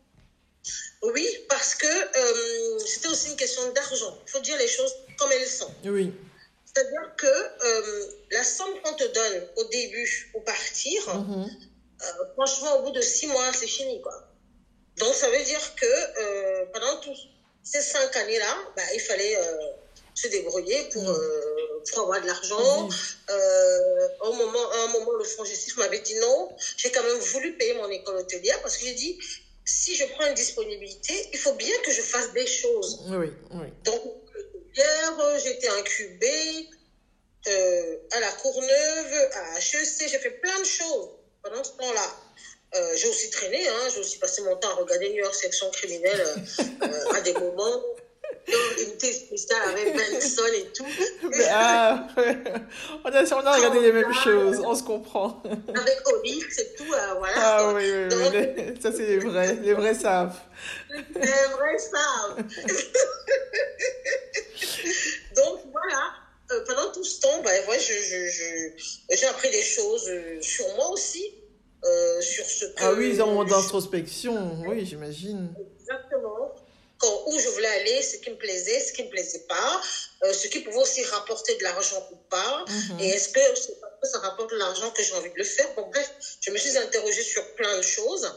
Oui, parce que euh, c'était aussi une question d'argent. Il faut dire les choses comme elles sont. Oui. C'est-à-dire que euh, la somme qu'on te donne au début pour partir, mmh. euh, franchement, au bout de six mois, c'est fini. Quoi. Donc, ça veut dire que pendant tout, ces cinq années-là, bah, il fallait euh, se débrouiller pour, mm. euh, pour avoir de l'argent. Euh, au moment, à un moment, le fonds justice m'avait dit non. J'ai quand même voulu payer mon école hôtelière parce que j'ai dit, si je prends une disponibilité, il faut bien que je fasse des choses. Oui, oui. Donc, hier, j'étais incubée à la Courneuve, à HEC, j'ai fait plein de choses pendant ce temps-là. Euh, j'ai aussi traîné, hein, j'ai aussi passé mon temps à regarder New York Section criminelle euh, euh, à des moments. Unité spéciale avec Benson et tout. ah, on a sûrement regardé les mêmes choses, on se comprend. Avec Olive, c'est tout, voilà. Ah oui, oui, oui. ça c'est les vrais, les vrais savent. Les vrais savent. Donc voilà, pendant tout ce temps, ben, ouais, j'ai je, je, appris des choses sur moi aussi. Euh, sur ce que... Ah oui, un moment d'introspection, oui, j'imagine. Exactement. Quand, où je voulais aller, ce qui me plaisait, ce qui ne me plaisait pas, euh, ce qui pouvait aussi rapporter de l'argent ou pas, mhm. et est-ce que ça rapporte l'argent que j'ai envie de le faire? Bon, bref, je me suis interrogée sur plein de choses.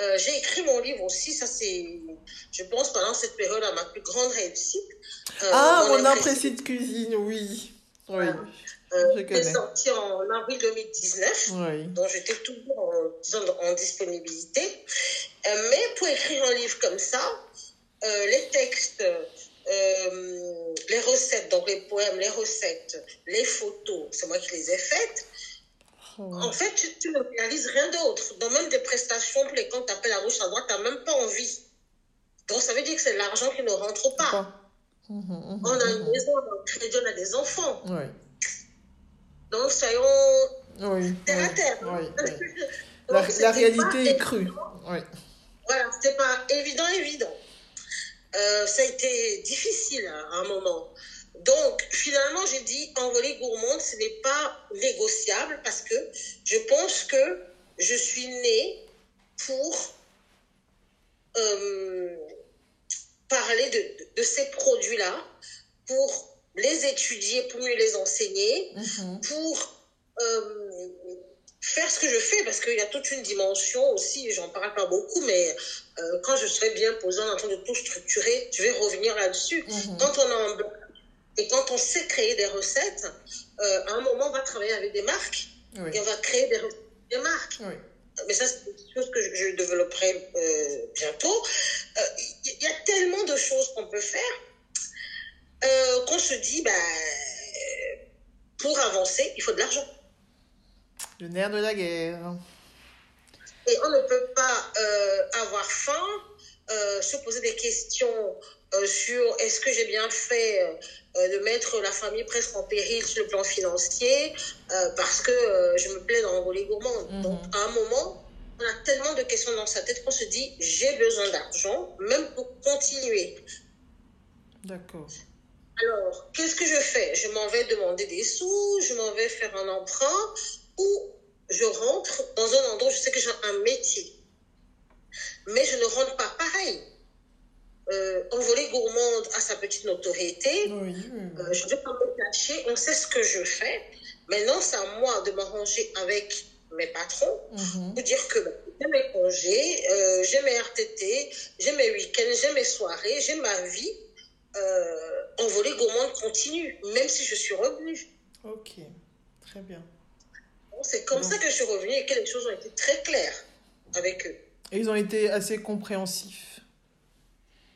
Euh, j'ai écrit mon livre aussi, ça c'est, je pense, pendant cette période, à ma plus grande réussite. ah, mon imprécis de cuisine, oui. Oui. Euh, sorti en avril 2019, donc j'étais toujours en, en disponibilité. Euh, mais pour écrire un livre comme ça, euh, les textes, euh, les recettes, donc les poèmes, les recettes, les photos, c'est moi qui les ai faites. Oh. En fait, tu, ne réalises rien d'autre. Dans même des prestations, pour les comptes t'appelles à gauche, à droite, tu n'as même pas envie. Donc ça veut dire que c'est l'argent qui ne rentre pas. Mmh, mmh, mmh, on a une maison, on a un crédit, on a des enfants. Oui. Donc, soyons oui, terre à terre. Oui, la, la, réalité est crue. Voilà, c'était pas évident, évident. Euh, ça a été difficile hein, à un moment. Donc, finalement, j'ai dit envoler gourmande, ce n'est pas négociable parce que je pense que je suis née pour euh, parler de, de ces produits-là, pour les étudier, pour mieux les enseigner, mhm. pour euh, faire ce que je fais, parce qu'il y a toute une dimension aussi, j'en parle pas beaucoup, mais euh, quand je serai bien posée en train de tout structurer, je vais revenir là-dessus. Mhm. Quand on a un et quand on sait créer des recettes, euh, à un moment, on va travailler avec des marques et on va créer des, des marques. Mais ça, c'est quelque chose que je, je développerai bientôt. Il y a tellement de choses qu'on peut faire euh, qu'on se dit, bah, pour avancer, il faut de l'argent. Le nerf de la guerre. Et on ne peut pas euh, avoir faim, euh, se poser des questions sur est-ce que j'ai bien fait de mettre la famille presque en péril sur le plan financier parce que je me plais dans l'envolée gourmande. Mhm. Donc, à un moment, on a tellement de questions dans sa tête qu'on se dit j'ai besoin d'argent, même pour continuer. D'accord. Alors, qu'est-ce que je fais? Je m'en vais demander des sous, je m'en vais faire un emprunt ou je rentre dans un endroit où je sais que j'ai un métier. Mais je ne rentre pas pareil. Euh, envolée gourmande à sa petite notoriété. Euh, je ne vais pas me cacher, on sait ce que je fais. Maintenant, c'est à moi de m'arranger avec mes patrons mhm. pour dire que j'ai mes congés, euh, j'ai mes RTT, j'ai mes week-ends, j'ai mes soirées, j'ai ma vie. Euh, envolée gourmande continue, même si je suis revenue. Ok, très bien. c'est comme ça que je suis revenue et que les choses ont été très claires avec eux. Et ils ont été assez compréhensifs.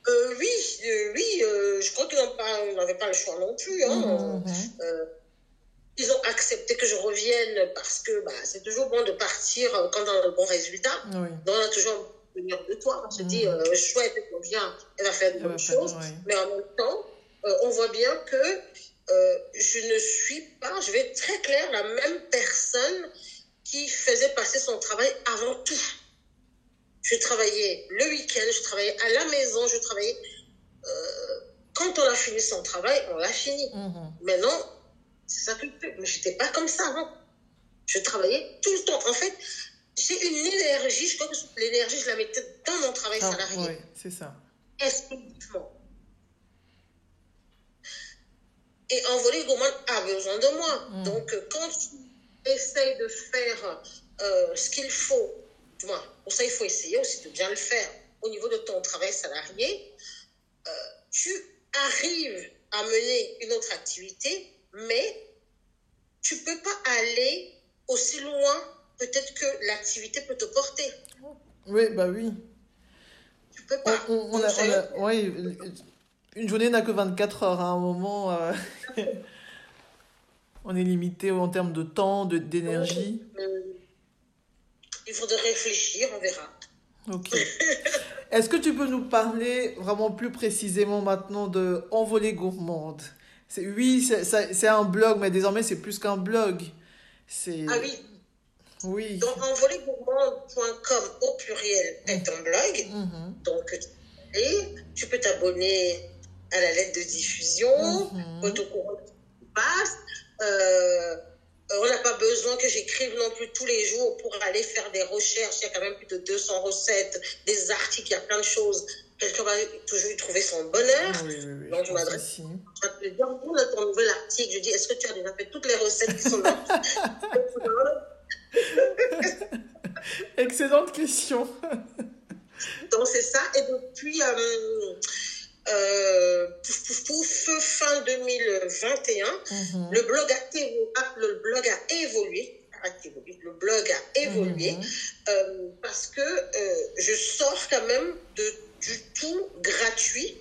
Euh, oui, euh, oui, euh, je crois qu'ils n'avaient pas, le choix non plus. Hein. Mmh, mmh. ils ont accepté que je revienne parce que bah, c'est toujours bon de partir quand on a le bon résultat. Oui. Donc on a toujours venir de toi. On se dit, mmh. chouette, elle vient, elle va faire de bonnes choses. Mais en même temps, euh, on voit bien que euh, je ne suis pas, je vais être très clair, la même personne qui faisait passer son travail avant tout. Je travaillais le week-end, je travaillais à la maison, je travaillais. Euh, quand on a fini son travail, on l'a fini. Mhm. Maintenant, c'est ça que. Mais je n'étais pas comme ça avant. Je travaillais tout le temps. En fait, j'ai une énergie, je crois que l'énergie, je la mettais dans mon travail ah, salarié. Oui, c'est ça. Exclusivement. Et Envolé Gourmand a besoin de moi. Mm. Donc, quand tu essayes de faire euh, ce qu'il faut, du moins, pour ça, il faut essayer aussi de bien le faire au niveau de ton travail salarié, euh, tu arrives à mener une autre activité, mais tu ne peux pas aller aussi loin peut-être que l'activité peut te porter. Oui, bah oui. Tu peux pas. On, a, oui, une journée n'a que 24 heures. À un moment, euh, on est limité en termes de temps, d'énergie. Euh, il faudrait réfléchir, on verra. Ok. Est-ce que tu peux nous parler vraiment plus précisément maintenant de Envolée gourmande? C'est, Oui, c'est, c'est un blog, mais désormais c'est plus qu'un blog. C'est... Ah oui. Oui. Donc envolégourmande.com au pluriel est un blog. Mm-hmm. Donc tu peux t'abonner à la lettre de diffusion, mm-hmm. autocourant passe. Euh, euh, on n'a pas besoin que j'écrive non plus tous les jours pour aller faire des recherches. Il y a quand même plus de 200 recettes, des articles, il y a plein de choses. Quelqu'un va toujours y trouver son bonheur. Oui, oui, oui, Donc, je m'adresse. Je vais te ton nouvel article, je dis est-ce que tu as déjà fait toutes les recettes qui sont là Excellente question. Donc, c'est ça. Et depuis. Euh, euh, fin 2021, mhm. le, blog a, le blog a évolué. Le blog a évolué mhm. euh, parce que euh, je sors quand même de, du tout gratuit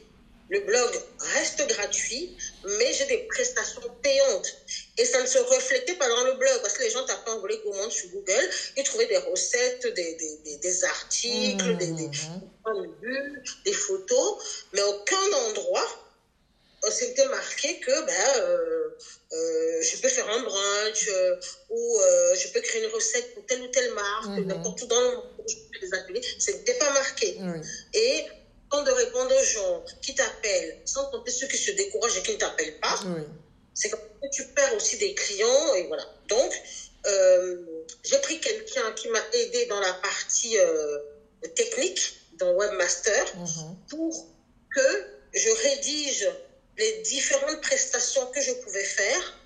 le blog reste gratuit, mais j'ai des prestations payantes. Et ça ne se reflétait pas dans le blog parce que les gens tapaient en volet gourmand sur Google et trouvaient des recettes, des, des, des, articles, des, des, mmh. des, photos, mais aucun endroit s'était marqué que ben, euh, euh, je peux faire un brunch euh, ou je peux créer une recette pour telle ou telle marque, mmh. n'importe où dans le monde, je peux les ateliers. Ce n'était pas marqué. Et quand de répondre aux gens qui t'appellent, sans compter ceux qui se découragent et qui ne t'appellent pas, c'est comme tu perds aussi des clients et voilà. Donc, euh, j'ai pris quelqu'un qui m'a aidé dans la partie euh, technique, dans Webmaster, mhm. pour que je rédige les différentes prestations que je pouvais faire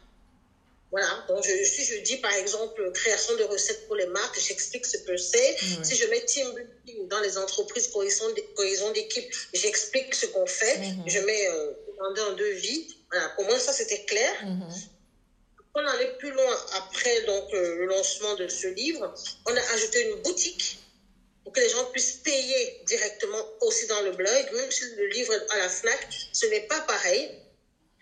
voilà, donc je, si je dis par exemple création de recettes pour les marques, j'explique ce que c'est. Si je mets team building dans les entreprises cohésion d'équipe, j'explique ce qu'on fait. Mhm. Je mets euh, un devis. Voilà, au moins ça c'était clair. Mhm. On allait plus loin après donc euh, le lancement de ce livre. On a ajouté une boutique pour que les gens puissent payer directement aussi dans le blog, même si le livre à la Fnac, ce n'est pas pareil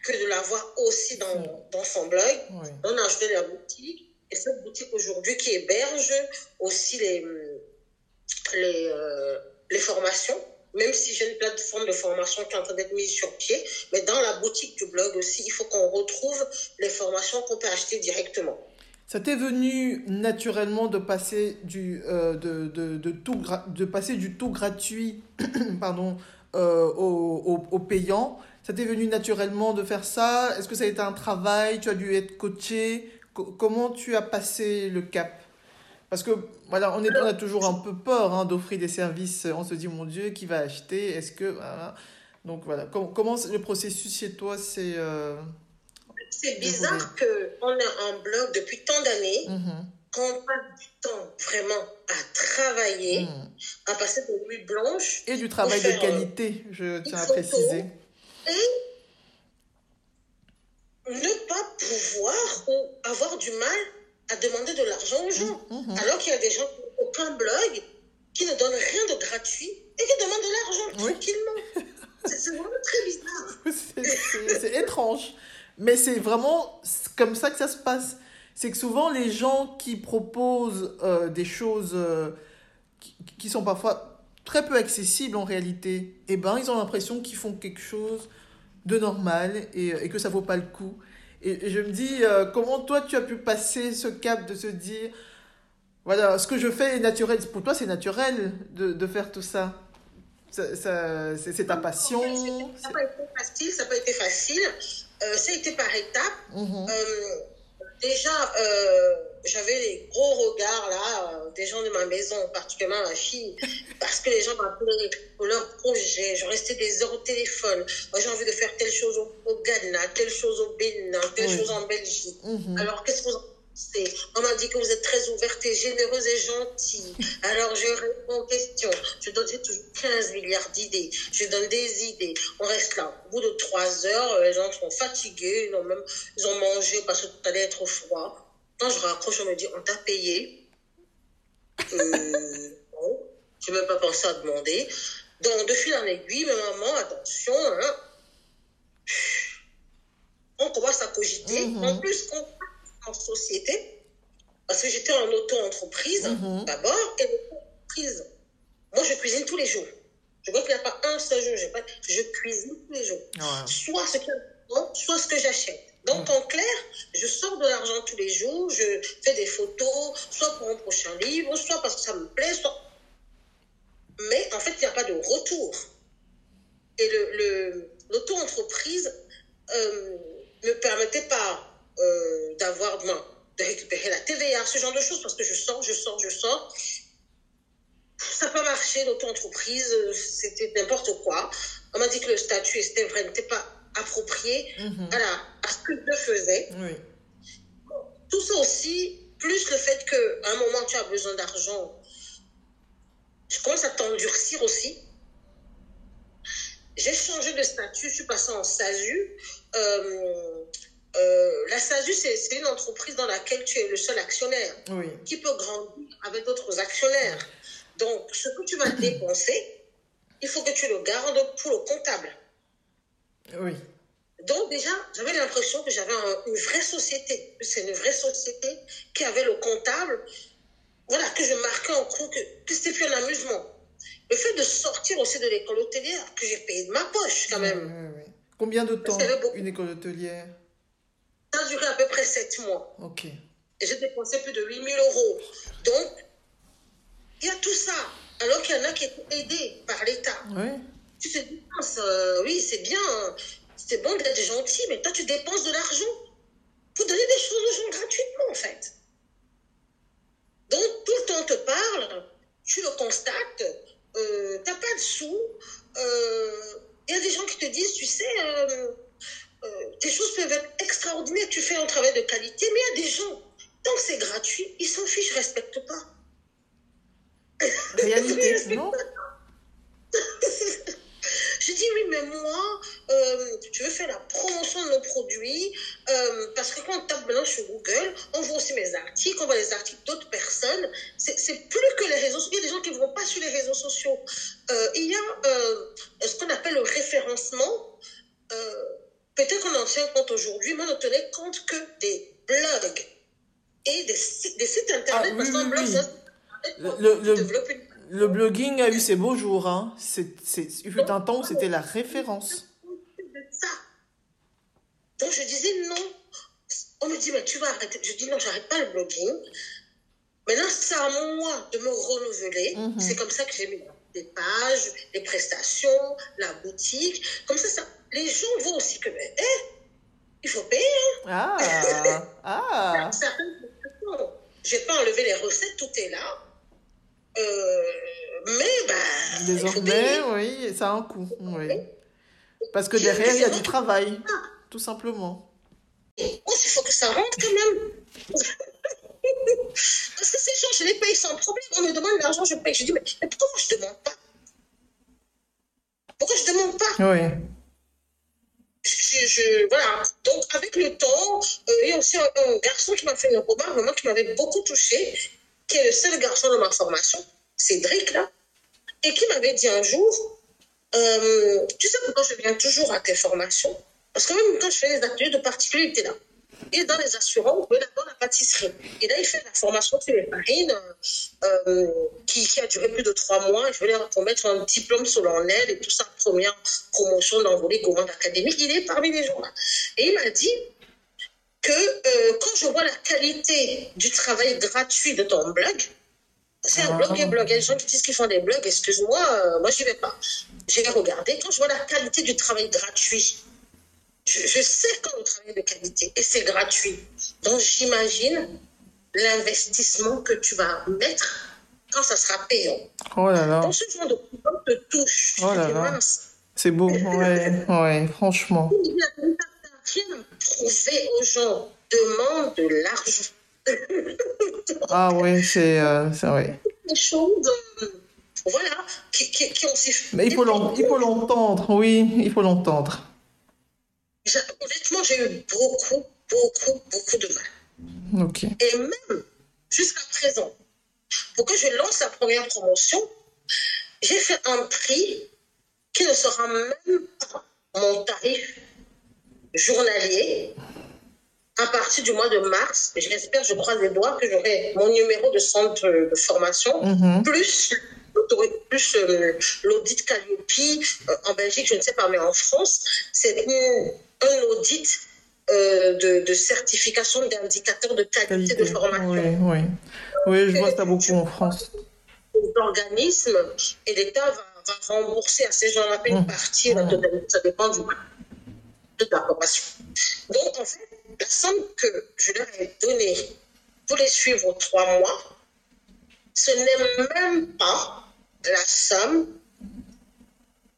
que de l'avoir aussi dans, dans son blog. On a ajouté la boutique. Et cette boutique aujourd'hui qui héberge aussi les, les, euh, les formations, même si j'ai une plateforme de formation qui est en train d'être mise sur pied, mais dans la boutique du blog aussi, il faut qu'on retrouve les formations qu'on peut acheter directement. Ça t'est venu naturellement de passer du, euh, de, de, tout, de passer du tout gratuit pardon, euh, au, au, payant? Ça t'est venu naturellement de faire ça? Est-ce que ça a été un travail? Tu as dû être coaché? Comment tu as passé le cap? Parce que voilà, on, est, on a toujours un peu peur hein, d'offrir des services. On se dit, mon Dieu, qui va acheter Est-ce que. Donc voilà, comment, comment le processus chez toi c'est. Euh, c'est bizarre qu'on ait un blog depuis tant d'années. Mm-hmm. qu'on passe du temps vraiment à travailler, mm. à passer des nuits blanches. Et du travail de qualité, je tiens à préciser et ne pas pouvoir ou avoir du mal à demander de l'argent aux gens. Mmh, mmh. Alors qu'il y a des gens qui n'ont aucun blog, qui ne donnent rien de gratuit et qui demandent de l'argent tranquillement. C'est vraiment très bizarre. C'est étrange. Mais c'est vraiment comme ça que ça se passe. C'est que souvent, les gens qui proposent euh, des choses euh, qui, qui, sont parfois très peu accessibles en réalité, et eh ben, ils ont l'impression qu'ils font quelque chose de normal et, et, que ça vaut pas le coup. Et, je me dis, euh, comment toi tu as pu passer ce cap de se dire, voilà, ce que je fais est naturel. Pour toi, c'est naturel de, de, faire tout ça. ça, ça c'est ta passion. ça n'a pas été facile, ça n'a pas été facile. Euh, ça a été par étapes. Mm-hmm. Euh, déjà, euh, j'avais des gros regards là, euh, des gens de ma maison, particulièrement ma fille, parce que les gens m'appelaient pour leur projet. Je restais des heures au téléphone. Moi, j'ai envie de faire telle chose au, Ghana, telle chose au Bénin, telle chose en Belgique. Mhm. Alors, qu'est-ce que vous on m'a dit que vous êtes très ouverte et généreuse et gentille. Alors je réponds aux questions. Je donne toujours 15 milliards d'idées. Je donne des idées. On reste là. Au bout de trois heures, les gens sont fatigués. Ils ont même ils ont mangé parce que tout allait être froid. Quand je raccroche, on me dit on t'a payé. Euh, bon, je n'ai même pas pensé à demander. Donc de fil en aiguille, mais maman, attention. Hein. On commence à cogiter. Mm-hmm. En plus, on en société. parce que j'étais en auto-entreprise Mhm. d'abord, et l'auto-entreprise, moi je cuisine tous les jours. Je vois qu'il n'y a pas un seul jour, pas, je cuisine tous les jours. Ouais. Soit ce dedans, soit ce que j'achète. Donc en clair, je sors de l'argent tous les jours, je fais des photos, soit pour un prochain livre, soit parce que ça me plaît, soit... Mais en fait, il n'y a pas de retour. Et le, le- l'auto-entreprise euh, ne permettait pas euh, d'avoir, non, de récupérer la TVA, ce genre de choses, parce que je sors, je sors, je sors. Ça n'a pas marché, l'auto-entreprise, euh, c'était n'importe quoi. On m'a dit que le statut n'était pas approprié Mhm. à, la- à ce que je faisais. Oui. Tout ça aussi, plus le fait qu'à un moment tu as besoin d'argent, je commence à t'endurcir aussi. J'ai changé de statut, je suis passée en SASU. Euh, euh, la SASU, c'est une entreprise dans laquelle tu es le seul actionnaire Oui. qui peut grandir avec d'autres actionnaires. Donc, ce que tu vas dépenser, il faut que tu le gardes pour le comptable. Oui. Donc déjà, j'avais l'impression que j'avais un- une vraie société. C'est une vraie société qui avait le comptable. Voilà, que je marquais en cours, que, que c'était plus un amusement. Le fait de sortir aussi de l'école hôtelière, que j'ai payé de ma poche quand même, Oui, oui. Combien de temps une école hôtelière? Ça a duré à peu près sept mois. Ok. Et j'ai dépensé plus de 8000 euros. Donc, il y a tout ça. Alors qu'il y en a qui étaient aidés par l'État. Oui. Tu te dis, euh, oui, c'est bien, hein. c'est bon d'être gentil, mais toi, tu dépenses de l'argent pour donner des choses aux gens gratuitement, en fait. Donc, tout le temps, on te parle, tu le constates, euh, t'as pas de sous. euh, Il y a des gens qui te disent, tu sais, euh, tes choses peuvent être extraordinaires, tu fais un travail de qualité, mais il y a des gens, tant que c'est gratuit, ils s'en fichent, je respecte pas. Réalité, non Je dis oui, mais moi, euh, je veux faire la promotion de nos produits euh, parce que quand on tape maintenant sur Google, on voit aussi mes articles, on voit les articles d'autres personnes. C'est plus que les réseaux sociaux. Il y a des gens qui ne vont pas sur les réseaux sociaux. Euh, il y a euh, ce qu'on appelle le référencement. Euh, Peut-être qu'on en tient compte aujourd'hui, mais on ne tenait compte que des blogs et des sites, des sites internet. Ah, parce oui, blog, oui. ça, Le- le- le- développe une Le blogging a eu ses beaux jours. Hein. C'est, c'est, il fut un temps où c'était la référence. ça. Donc je disais non. On me dit, mais tu vas arrêter. Je dis non, j'arrête pas le blogging. Maintenant, c'est à moi de me renouveler. Mhm. C'est comme ça que j'ai mis des pages, les prestations, la boutique. Comme ça, ça les gens voient aussi que, ben, eh, il faut payer. Ah Ah Certaines prestations. Je n'ai pas enlevé les recettes, tout est là. Euh, mais, ben, il faut Désormais, payer. oui, ça a un coût. Oui. Parce que derrière, il y a du travail. Tout simplement. Oh, il faut que ça rentre quand même. Parce que ces gens, je les paye sans problème. On me demande l'argent, je paye. Je dis, mais, mais pourquoi je ne demande pas? Pourquoi je ne demande pas? Oui. je, je- Voilà. Donc, avec le temps, euh, il y a aussi un, un garçon qui m'a fait une remarque vraiment qui m'avait beaucoup touchée, qui est le seul garçon de ma formation, Cédric, là, et qui m'avait dit un jour, euh, tu sais pourquoi je viens toujours à tes formations? Parce que même quand je fais les ateliers de particulier, il était là. Et dans les assurances, il dans la pâtisserie. Et là, il fait la formation sur les farines euh, qui, qui a duré plus de trois mois. Je voulais leur promettre un diplôme solennel et tout ça, première promotion d'envolée gourmand académique. Il est parmi les gens là. Et il m'a dit que euh, quand je vois la qualité du travail gratuit de ton blog, c'est un blog et blog. Il y a des gens qui disent qu'ils font des blogs, excuse-moi, euh, moi j'y vais pas. J'ai regardé, quand je vois la qualité du travail gratuit, je, je sais quand le travail est de qualité et c'est gratuit. Donc j'imagine l'investissement que tu vas mettre quand ça sera payant. Oh là là. Quand ce genre de problème te touche, Oh là là. C'est beau. Ouais, ouais, franchement. il n'y a rien prouver aux gens, demande de l'argent. Ah oui, c'est euh, c'est vrai. des choses, euh, voilà, qui, qui, qui ont. Mais il faut l'entendre. Oui, il faut l'entendre. Honnêtement, j'ai eu beaucoup, beaucoup, beaucoup de mal. Et même jusqu'à présent, pour que je lance la première promotion, j'ai fait un prix qui ne sera même pas mon tarif journalier à partir du mois de mars, j'espère, je croise les doigts, que j'aurai mon numéro de centre de formation, Mhm. plus plus euh, l'audit Calliope euh, en Belgique, je ne sais pas, mais en France, c'est une- un audit euh, de, de certification d'indicateurs de qualité, de formation. Oui, oui. Oui, je vois ça beaucoup en France. L'organisme et l'État va, va rembourser à ces gens-là une Mhm. partie, la totalité, ça dépend du de la formation. Donc, en fait, la somme que je leur ai donnée pour les suivre trois mois, ce n'est même pas la somme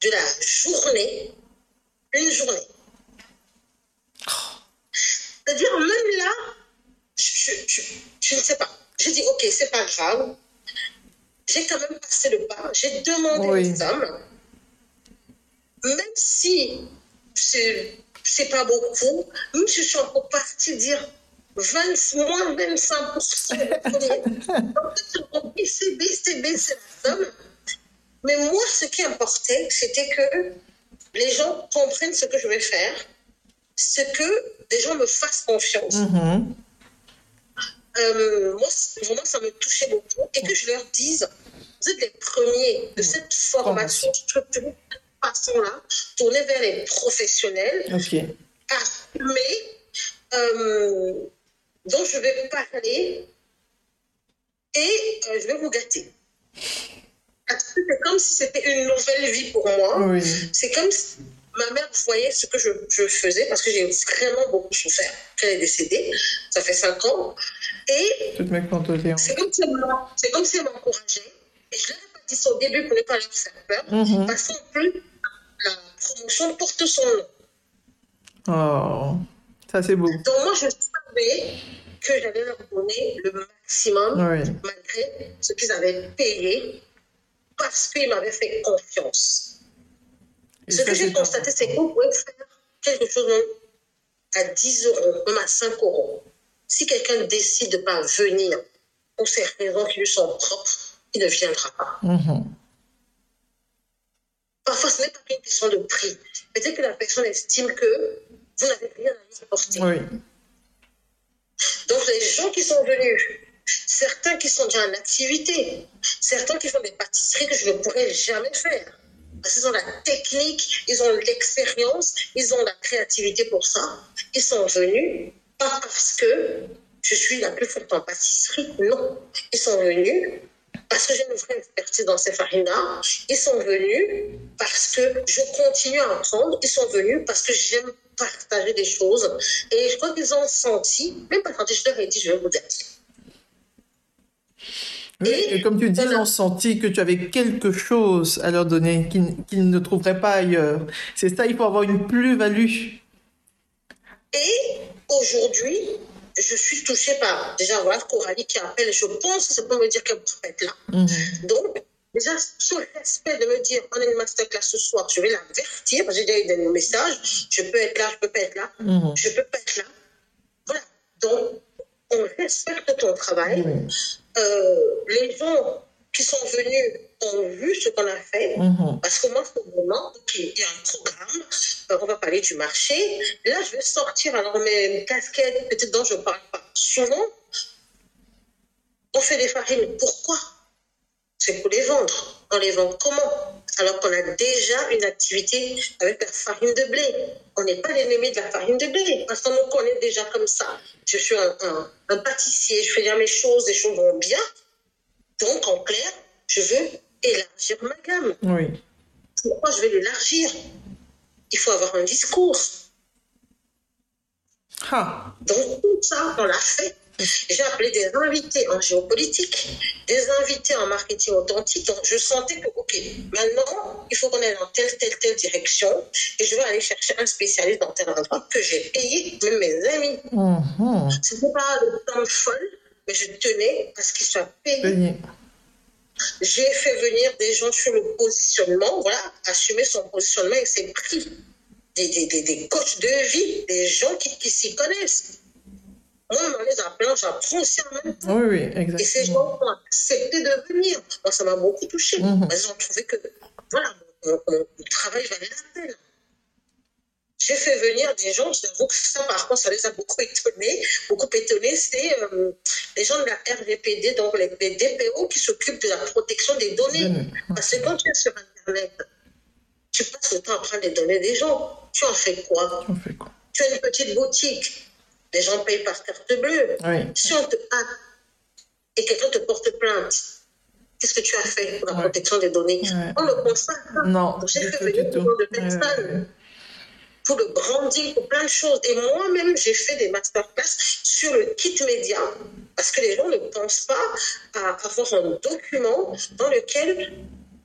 de la journée, une journée. C'est-à-dire, même là, je, je- je- je ne sais pas. J'ai dit, ok, c'est pas grave. J'ai quand même passé le pas. J'ai demandé Oui. somme. Même si c'est c'est pas beaucoup, même si je suis encore partie dire 20, moins 25%. Donc, c'est baissé, baissé la somme. Mais moi, ce qui importait, c'était que les gens comprennent ce que je vais faire, ce que les gens me fassent confiance. Mhm. Euh, moi, vraiment, ça me touchait beaucoup. Et que je leur dise, vous êtes les premiers de cette formation structurée de cette façon-là, tournée vers les professionnels, Ok. assumés, euh, dont je vais parler et euh, je vais vous gâter. C'est comme si c'était une nouvelle vie pour moi. Oui. C'est comme si ma mère voyait ce que je, je faisais parce que j'ai vraiment beaucoup souffert elle est décédée. Ça fait cinq ans. Et condoléances. c'est comme si elle m'encourageait. Et je l'ai dit ça au début pour ne pas leur faire peur. Mhm. Parce qu'en plus, la promotion porte son nom. Oh, ça c'est beau. Donc moi, je savais que j'allais leur donner le maximum Oui. malgré ce qu'ils avaient payé parce qu'ils m'avaient fait confiance. Ce que j'ai constaté, c'est qu'on pouvait faire quelque chose à 10 euros, même à 5 euros. Si quelqu'un décide de ne pas venir pour ces raisons qui lui sont propres, il ne viendra pas. Mhm. Parfois, ce n'est pas qu'une question de prix. Peut-être que la personne estime que vous n'avez rien à lui apporter. Oui. Donc, les gens qui sont venus, certains qui sont déjà en activité, certains qui font des pâtisseries que je ne pourrais jamais faire. Parce qu'ils ont la technique, ils ont l'expérience, ils ont la créativité pour ça. Ils sont venus, pas parce que je suis la plus forte en pâtisserie, non. Ils sont venus parce que j'ai une vraie expertise dans ces farines-là. Ils sont venus parce que je continue à apprendre. Ils sont venus parce que j'aime partager des choses. Et je crois qu'ils ont senti, même pas je leur ai dit, je vais vous dire. Oui, Et et comme tu dis, ils ont senti que tu avais quelque chose à leur donner qu'ils ne trouveraient pas ailleurs. C'est ça, il faut avoir une plus-value. Et aujourd'hui, je suis touchée par, déjà, voilà, Coralie qui appelle, je pense que c'est pour me dire qu'elle peut être là. Mhm. Donc, déjà, sous le respect de me dire, on a une masterclass ce soir, je vais l'avertir, parce que j'ai déjà eu des messages, je peux être là, je peux pas être là, Mhm. je peux pas être là. Voilà. Donc, on respecte ton travail. Euh, les gens qui sont venus ont vu ce qu'on a fait. Mhm. Parce que moi, vraiment, ok, il y a un programme, euh, on va parler du marché. Là, je vais sortir alors mes casquettes, peut-être dont je ne parle pas souvent. On fait des farines. Pourquoi? C'est pour les vendre. On les vend comment? Alors qu'on a déjà une activité avec la farine de blé. On n'est pas l'ennemi de la farine de blé, parce qu'on nous connaît déjà comme ça. Je suis un, un- un pâtissier, je fais bien mes choses, les choses vont bien. Donc, en clair, je veux élargir ma gamme. Oui. Pourquoi je vais l'élargir? Il faut avoir un discours. Ah. Donc, tout ça, on l'a fait. J'ai appelé des invités en géopolitique, des invités en marketing authentique. Donc, je sentais que, OK, maintenant, il faut qu'on aille dans telle, telle, telle direction. Et je vais aller chercher un spécialiste dans tel endroit que j'ai payé, même mes amis. Mhm. Ce n'était pas de somme folle, mais je tenais à ce qu'ils soient payés. Payé. J'ai fait venir des gens sur le positionnement, voilà, assumer son positionnement et ses prix. Des, des, des, des coachs de vie, des gens qui, qui s'y connaissent. Moi, en les appelant, j'apprends aussi en même temps. Oui, oui, Et ces gens ont accepté de venir. Moi, ça m'a beaucoup touché. Mhm. Ils ont trouvé que, voilà, mon, travail valait la peine. j'ai fait venir des gens, j'avoue que ça, par contre, ça les a beaucoup étonnés. Beaucoup étonnés, c'est euh, les gens de la RGPD, donc les, DPO qui s'occupent de la protection des données. Parce que quand tu es sur Internet, tu passes le temps à prendre les données des gens. Tu en fais quoi? Tu en fais quoi? Tu as une petite boutique. Les gens payent par carte bleue. Si on te hâte et quelqu'un te porte plainte, qu'est-ce que tu as fait pour la protection des données? On ne pense pas. Non. J'ai fait venir de personnes pour le branding, pour plein de choses. Et moi-même, j'ai fait des masterclass sur le kit média parce que les gens ne pensent pas à avoir un document dans lequel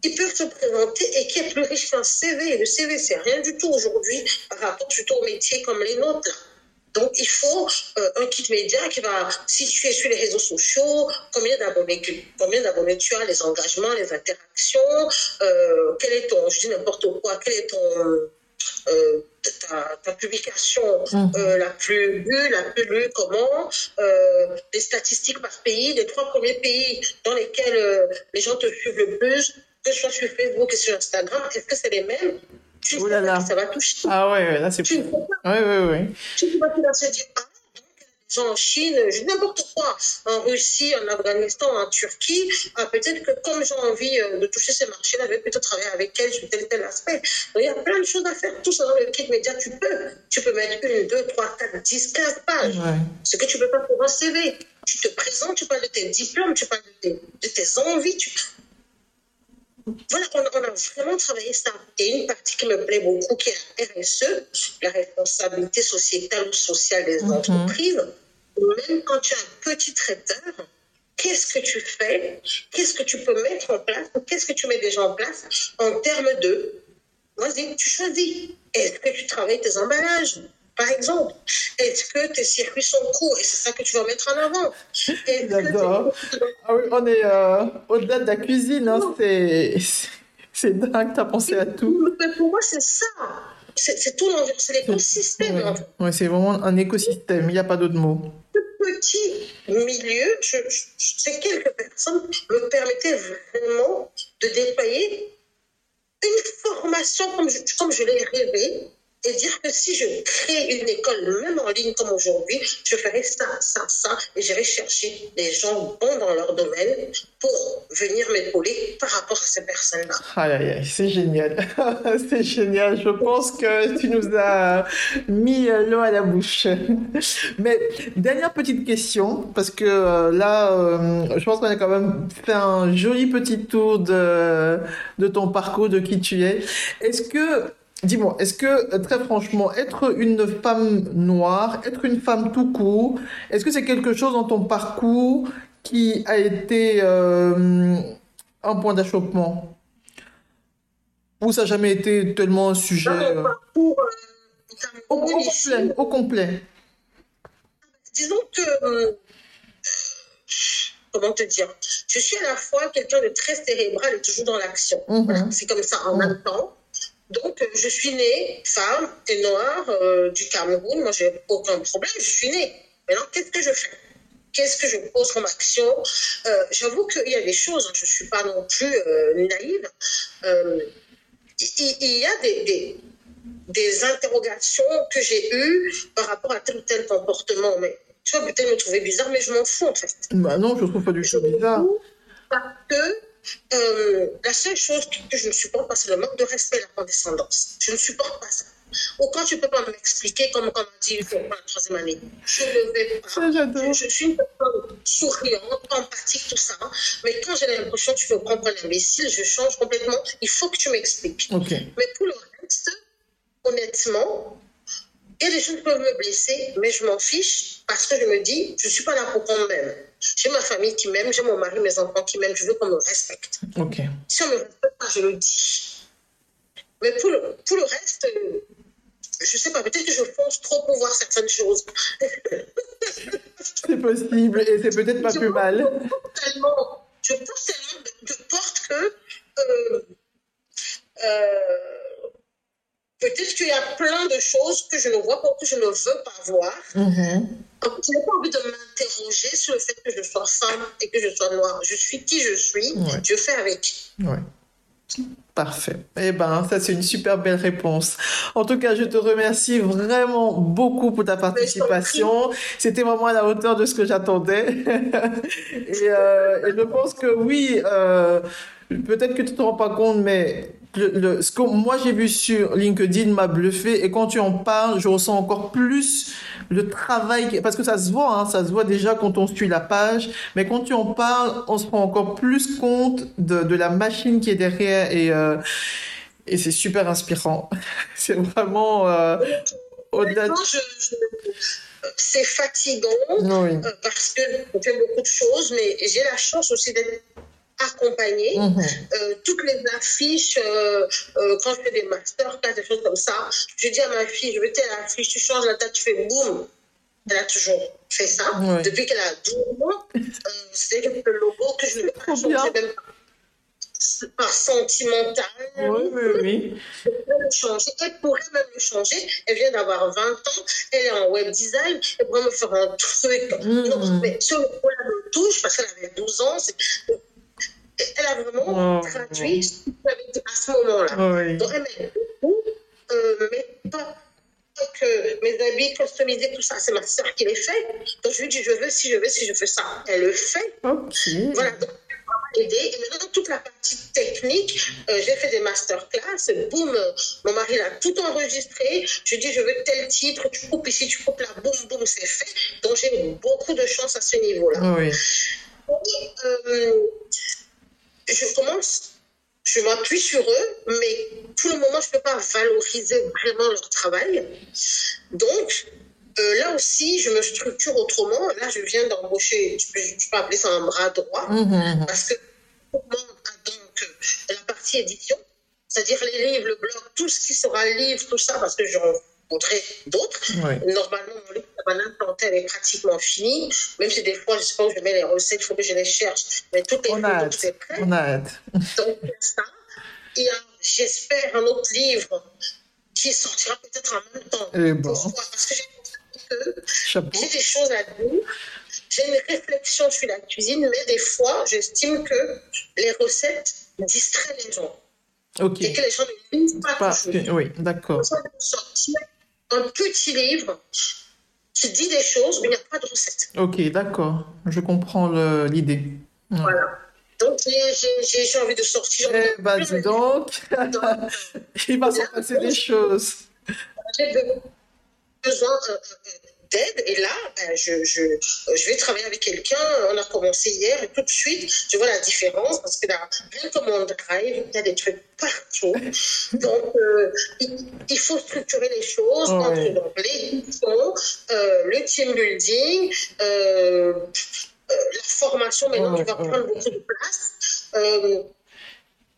ils peuvent se présenter et qui est plus riche qu'un CV. Le CV, c'est rien du tout aujourd'hui par rapport plutôt aux métiers comme les nôtres. Donc, il faut euh, un kit média qui va situer sur les réseaux sociaux combien d'abonnés, combien d'abonnés tu as, les engagements, les interactions, euh, quel est ton, je dis n'importe quoi, quel est ton, euh, ta, publication euh, la plus lue, la plus lue, comment, les statistiques par pays, les trois premiers pays dans lesquels les gens te suivent le plus, que ce soit sur Facebook et sur Instagram, est-ce que c'est les mêmes? Tu sais là ça va toucher. Ah ouais, là c'est... Tu Oui, oui, oui. Tu vas se dire, ah, en Chine, n'importe quoi, en Russie, en Afghanistan, en Turquie, ah, peut-être que comme j'ai envie euh, de toucher ces marchés-là, je vais plutôt travailler avec elles sur tel tel aspect. il y a plein de choses à faire. Tout ça dans le kit média, tu peux. Tu peux mettre une, deux, trois, quatre, dix, quinze pages. Ce que tu ne peux pas pour un CV. Tu te présentes, tu parles de tes diplômes, tu parles de tes, de tes envies. Tu... Voilà, on, a vraiment travaillé ça. Et une partie qui me plaît beaucoup, qui est la RSE, la responsabilité sociétale ou sociale des entreprises. Même quand tu es un petit traiteur, qu'est-ce que tu fais? Qu'est-ce que tu peux mettre en place Qu'est-ce que tu mets déjà en place en termes de... Vas-y, tu choisis. Est-ce que tu travailles tes emballages? Par exemple, est-ce que tes circuits sont courts et c'est ça que tu vas mettre en avant J'adore. Ah oui, on est euh, au-delà de la cuisine, hein, c'est c'est dingue, tu as pensé à tout. Mais pour moi, c'est ça. C'est tout c'est l'écosystème. Oui, c'est vraiment un écosystème, il n'y a pas d'autre mot. Ce petit milieu, je, ces quelques personnes me permettaient vraiment de déployer une formation comme je, comme je l'ai rêvé dire que si je crée une école, même en ligne comme aujourd'hui, je ferai ça, ça, ça, et j'irai chercher des gens bons dans leur domaine pour venir m'épauler par rapport à ces personnes-là. C'est génial. c'est génial. Je pense que tu nous as mis l'eau à la bouche. Mais dernière petite question, parce que euh, là, euh, je pense qu'on a quand même fait un joli petit tour de, de ton parcours, de qui tu es. Est-ce que Dis-moi, est-ce que, euh, très franchement, être une femme noire, être une femme tout court, est-ce que c'est quelque chose dans ton parcours qui a été euh, un point d'achoppement? Ou ça n'a jamais été tellement un sujet euh, au, complet, au complet. Disons que comment te dire, je suis à la fois quelqu'un de très cérébral et toujours dans l'action. Mhm. C'est comme ça en mhm. même temps. Donc, euh, je suis née femme et noire euh, du Cameroun. Moi, j'ai aucun problème. Je suis née. Maintenant, qu'est-ce que je fais? Qu'est-ce que je pose comme action? Euh, J'avoue qu'il y a des choses. Hein, je ne suis pas non plus naïve. Il, y a des, des, interrogations que j'ai eues par rapport à tel ou tel comportement. Mais tu vas peut-être me trouver bizarre, mais je m'en fous en fait. Bah non, je ne trouve pas du tout bizarre. Parce que euh, la seule chose que je ne supporte pas, c'est le manque de respect et la condescendance. Je ne supporte pas ça. Ou quand tu ne peux pas m'expliquer, comme on m'a dit pour la troisième année, je ne vais pas. Je, suis une personne souriante, empathique, tout ça. Mais quand j'ai l'impression que tu veux prendre un imbécile, je change complètement. Il faut que tu m'expliques. Mais pour le reste, honnêtement, il y a des choses qui peuvent me blesser, mais je m'en fiche parce que je me dis, je ne suis pas là pour qu'on m'aime. J'ai ma famille qui m'aime, j'ai mon mari, mes enfants qui m'aiment, je veux qu'on me respecte. Si on ne me respecte pas, je le dis. Mais pour le, pour le reste, je ne sais pas, peut-être que je fonce trop pour voir certaines choses. c'est possible, et c'est peut-être pas plus mal. Tellement, je pense tellement de, porte que euh, euh, peut-être qu'il y a plein de choses que je ne vois pas, que je ne veux pas voir. Mm-hmm. Je n'ai pas envie de m'interroger sur le fait que je sois femme et que je sois noire. Je suis qui je suis, je fais avec. Parfait. Eh ben, ça c'est une super belle réponse. En tout cas, je te remercie vraiment beaucoup pour ta participation. C'était vraiment à la hauteur de ce que j'attendais. et, euh, et, je pense que oui, euh, peut-être que tu te rends pas compte, mais le, ce que moi j'ai vu sur LinkedIn m'a bluffé et quand tu en parles, je ressens encore plus le travail parce que ça se voit, hein, ça se voit déjà quand on suit la page, mais quand tu en parles, on se rend encore plus compte de, de la machine qui est derrière et euh, et c'est super inspirant. c'est vraiment euh, au-delà. De... C'est fatigant oui. Euh, parce que on fait beaucoup de choses, mais j'ai la chance aussi d'être accompagner. Mhm. Euh, toutes les affiches, euh, euh, quand je fais des masterclass, des choses comme ça, je dis à ma fille, je veux telle affiche, tu changes la date, tu fais boum. Elle a toujours fait ça. Depuis qu'elle a 12 ans, c'est le logo que je ne vais pas changer même par sentimental. Oui, oui, oui. Elle changer. Elle pourrait même le changer. Elle vient d'avoir 20 ans. Elle est en web design. Elle pourrait me faire un truc. Mm. Non, mais ce logo-là me touche parce qu'elle avait 12 ans elle a vraiment traduit ce à ce moment-là. Donc, elle met beaucoup, euh, mais pas que mes habits customisés, tout ça, c'est ma soeur qui les fait. Donc, je lui dis, je veux, si je veux, si je fais ça. Elle le fait. Voilà. Donc, aider. Et maintenant, toute la partie technique, euh, j'ai fait des masterclass. Boum, mon mari l'a tout enregistré. Je dis, je veux tel titre, tu coupes ici, tu coupes là, boum, boum, c'est fait. Donc, j'ai beaucoup de chance à ce niveau-là. Oui. Et, euh, je commence, je m'appuie sur eux, mais pour le moment, je ne peux pas valoriser vraiment leur travail. Donc, euh, là aussi, je me structure autrement. Là, je viens d'embaucher, je peux, peux, appeler ça un bras droit, mmh, mmh, mmh. parce que tout le monde a donc euh, la partie édition, c'est-à-dire les livres, le blog, tout ce qui sera livre, tout ça, parce que j'en voudrais d'autres. Normalement, mon livre, la banane plantée, elle est pratiquement finie. Même si des fois, je sais pas où je mets les recettes, il faut que je les cherche. Mais tout est photos, c'est prêt. On a hâte. Donc, ça. Et j'espère un autre livre qui sortira peut-être en même temps. Et bon. Parce que j'ai j'ai des choses à dire. J'ai une réflexion sur la cuisine, mais des fois, j'estime que les recettes distraient les gens. Et que les gens ne lisent pas, pas Oui, d'accord. Un petit livre qui dit des choses, mais il n'y a pas de recette. Ok, d'accord. Je comprends l'idée. Voilà. Donc, j'ai envie de sortir. Eh ben, dis donc, il va se passer des choses. J'ai besoin euh, euh, d'aide. Et là, ben, je, je, je, vais travailler avec quelqu'un. On a commencé hier et tout de suite, je vois la différence parce que là, rien que mon drive, il y a des trucs partout. Donc, euh, il, faut structurer les choses entre donc, l'édition, euh, le team building, euh, la formation. Maintenant, tu vas oh. prendre beaucoup de place.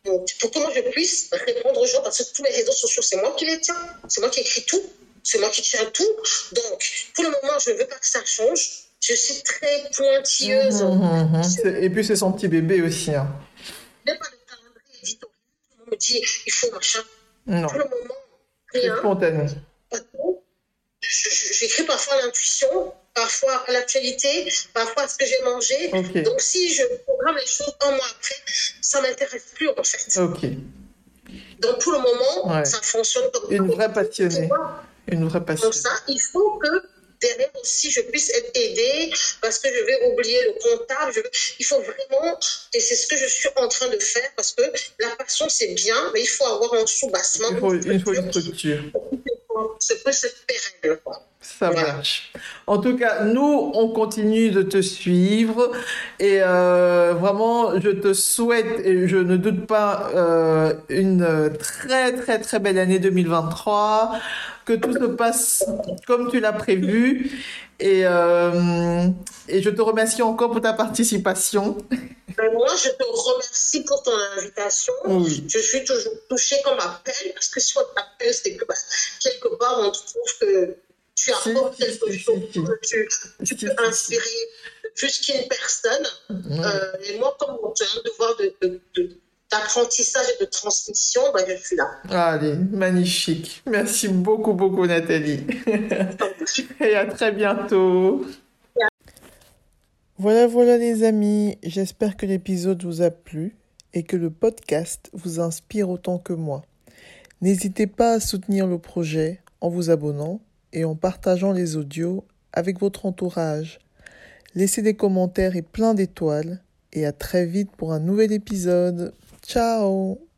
Pour que moi je puisse répondre aux gens, parce que tous les réseaux sociaux, c'est moi qui les tiens, c'est moi qui écris tout. C'est moi qui tiens tout. Donc, pour le moment, je ne veux pas que ça change. Je suis très pointilleuse. Mmh, mmh, mmh. Et puis, c'est son petit bébé aussi. Hein. Même pas le calendrier éditorial. On me dit, il faut machin. Non. Pour le moment, rien. C'est spontané. J'écris parfois à l'intuition, parfois à l'actualité, parfois à ce que j'ai mangé. Okay. Donc, si je programme les choses un mois après, ça ne m'intéresse plus, en fait. Ok. Donc, pour le moment, ouais. ça fonctionne comme Une vraie passionnée une vraie passion. Comme ça, il faut que derrière aussi je puisse être aidée parce que je vais oublier le comptable. Je Il faut vraiment, et c'est ce que je suis en train de faire parce que la passion c'est bien, mais il faut avoir un sous-bassement. Il faut, il faut une structure. Pérenne. Quoi. Ça marche. En tout cas, nous, on continue de te suivre et euh, vraiment, je te souhaite, et je ne doute pas, euh, une très très très belle année 2023, que tout se passe comme tu l'as prévu et, euh, et je te remercie encore pour ta participation. Ben, moi, je te remercie pour ton invitation. Oui. Je suis toujours touchée comme appel parce que si on t'appelle, c'est que bah, quelque part, on trouve que tu apportes quelque chose, que tu, tu peux inspirer plus qu'une personne. Euh, et moi, comme j'ai un devoir d'apprentissage et de transmission, ben, je suis là. Allez, magnifique. Merci beaucoup, beaucoup, Nathalie. et à très bientôt. Voilà, voilà les amis, j'espère que l'épisode vous a plu et que le podcast vous inspire autant que moi. N'hésitez pas à soutenir le projet en vous abonnant et en partageant les audios avec votre entourage. Laissez des commentaires et plein d'étoiles et à très vite pour un nouvel épisode. Ciao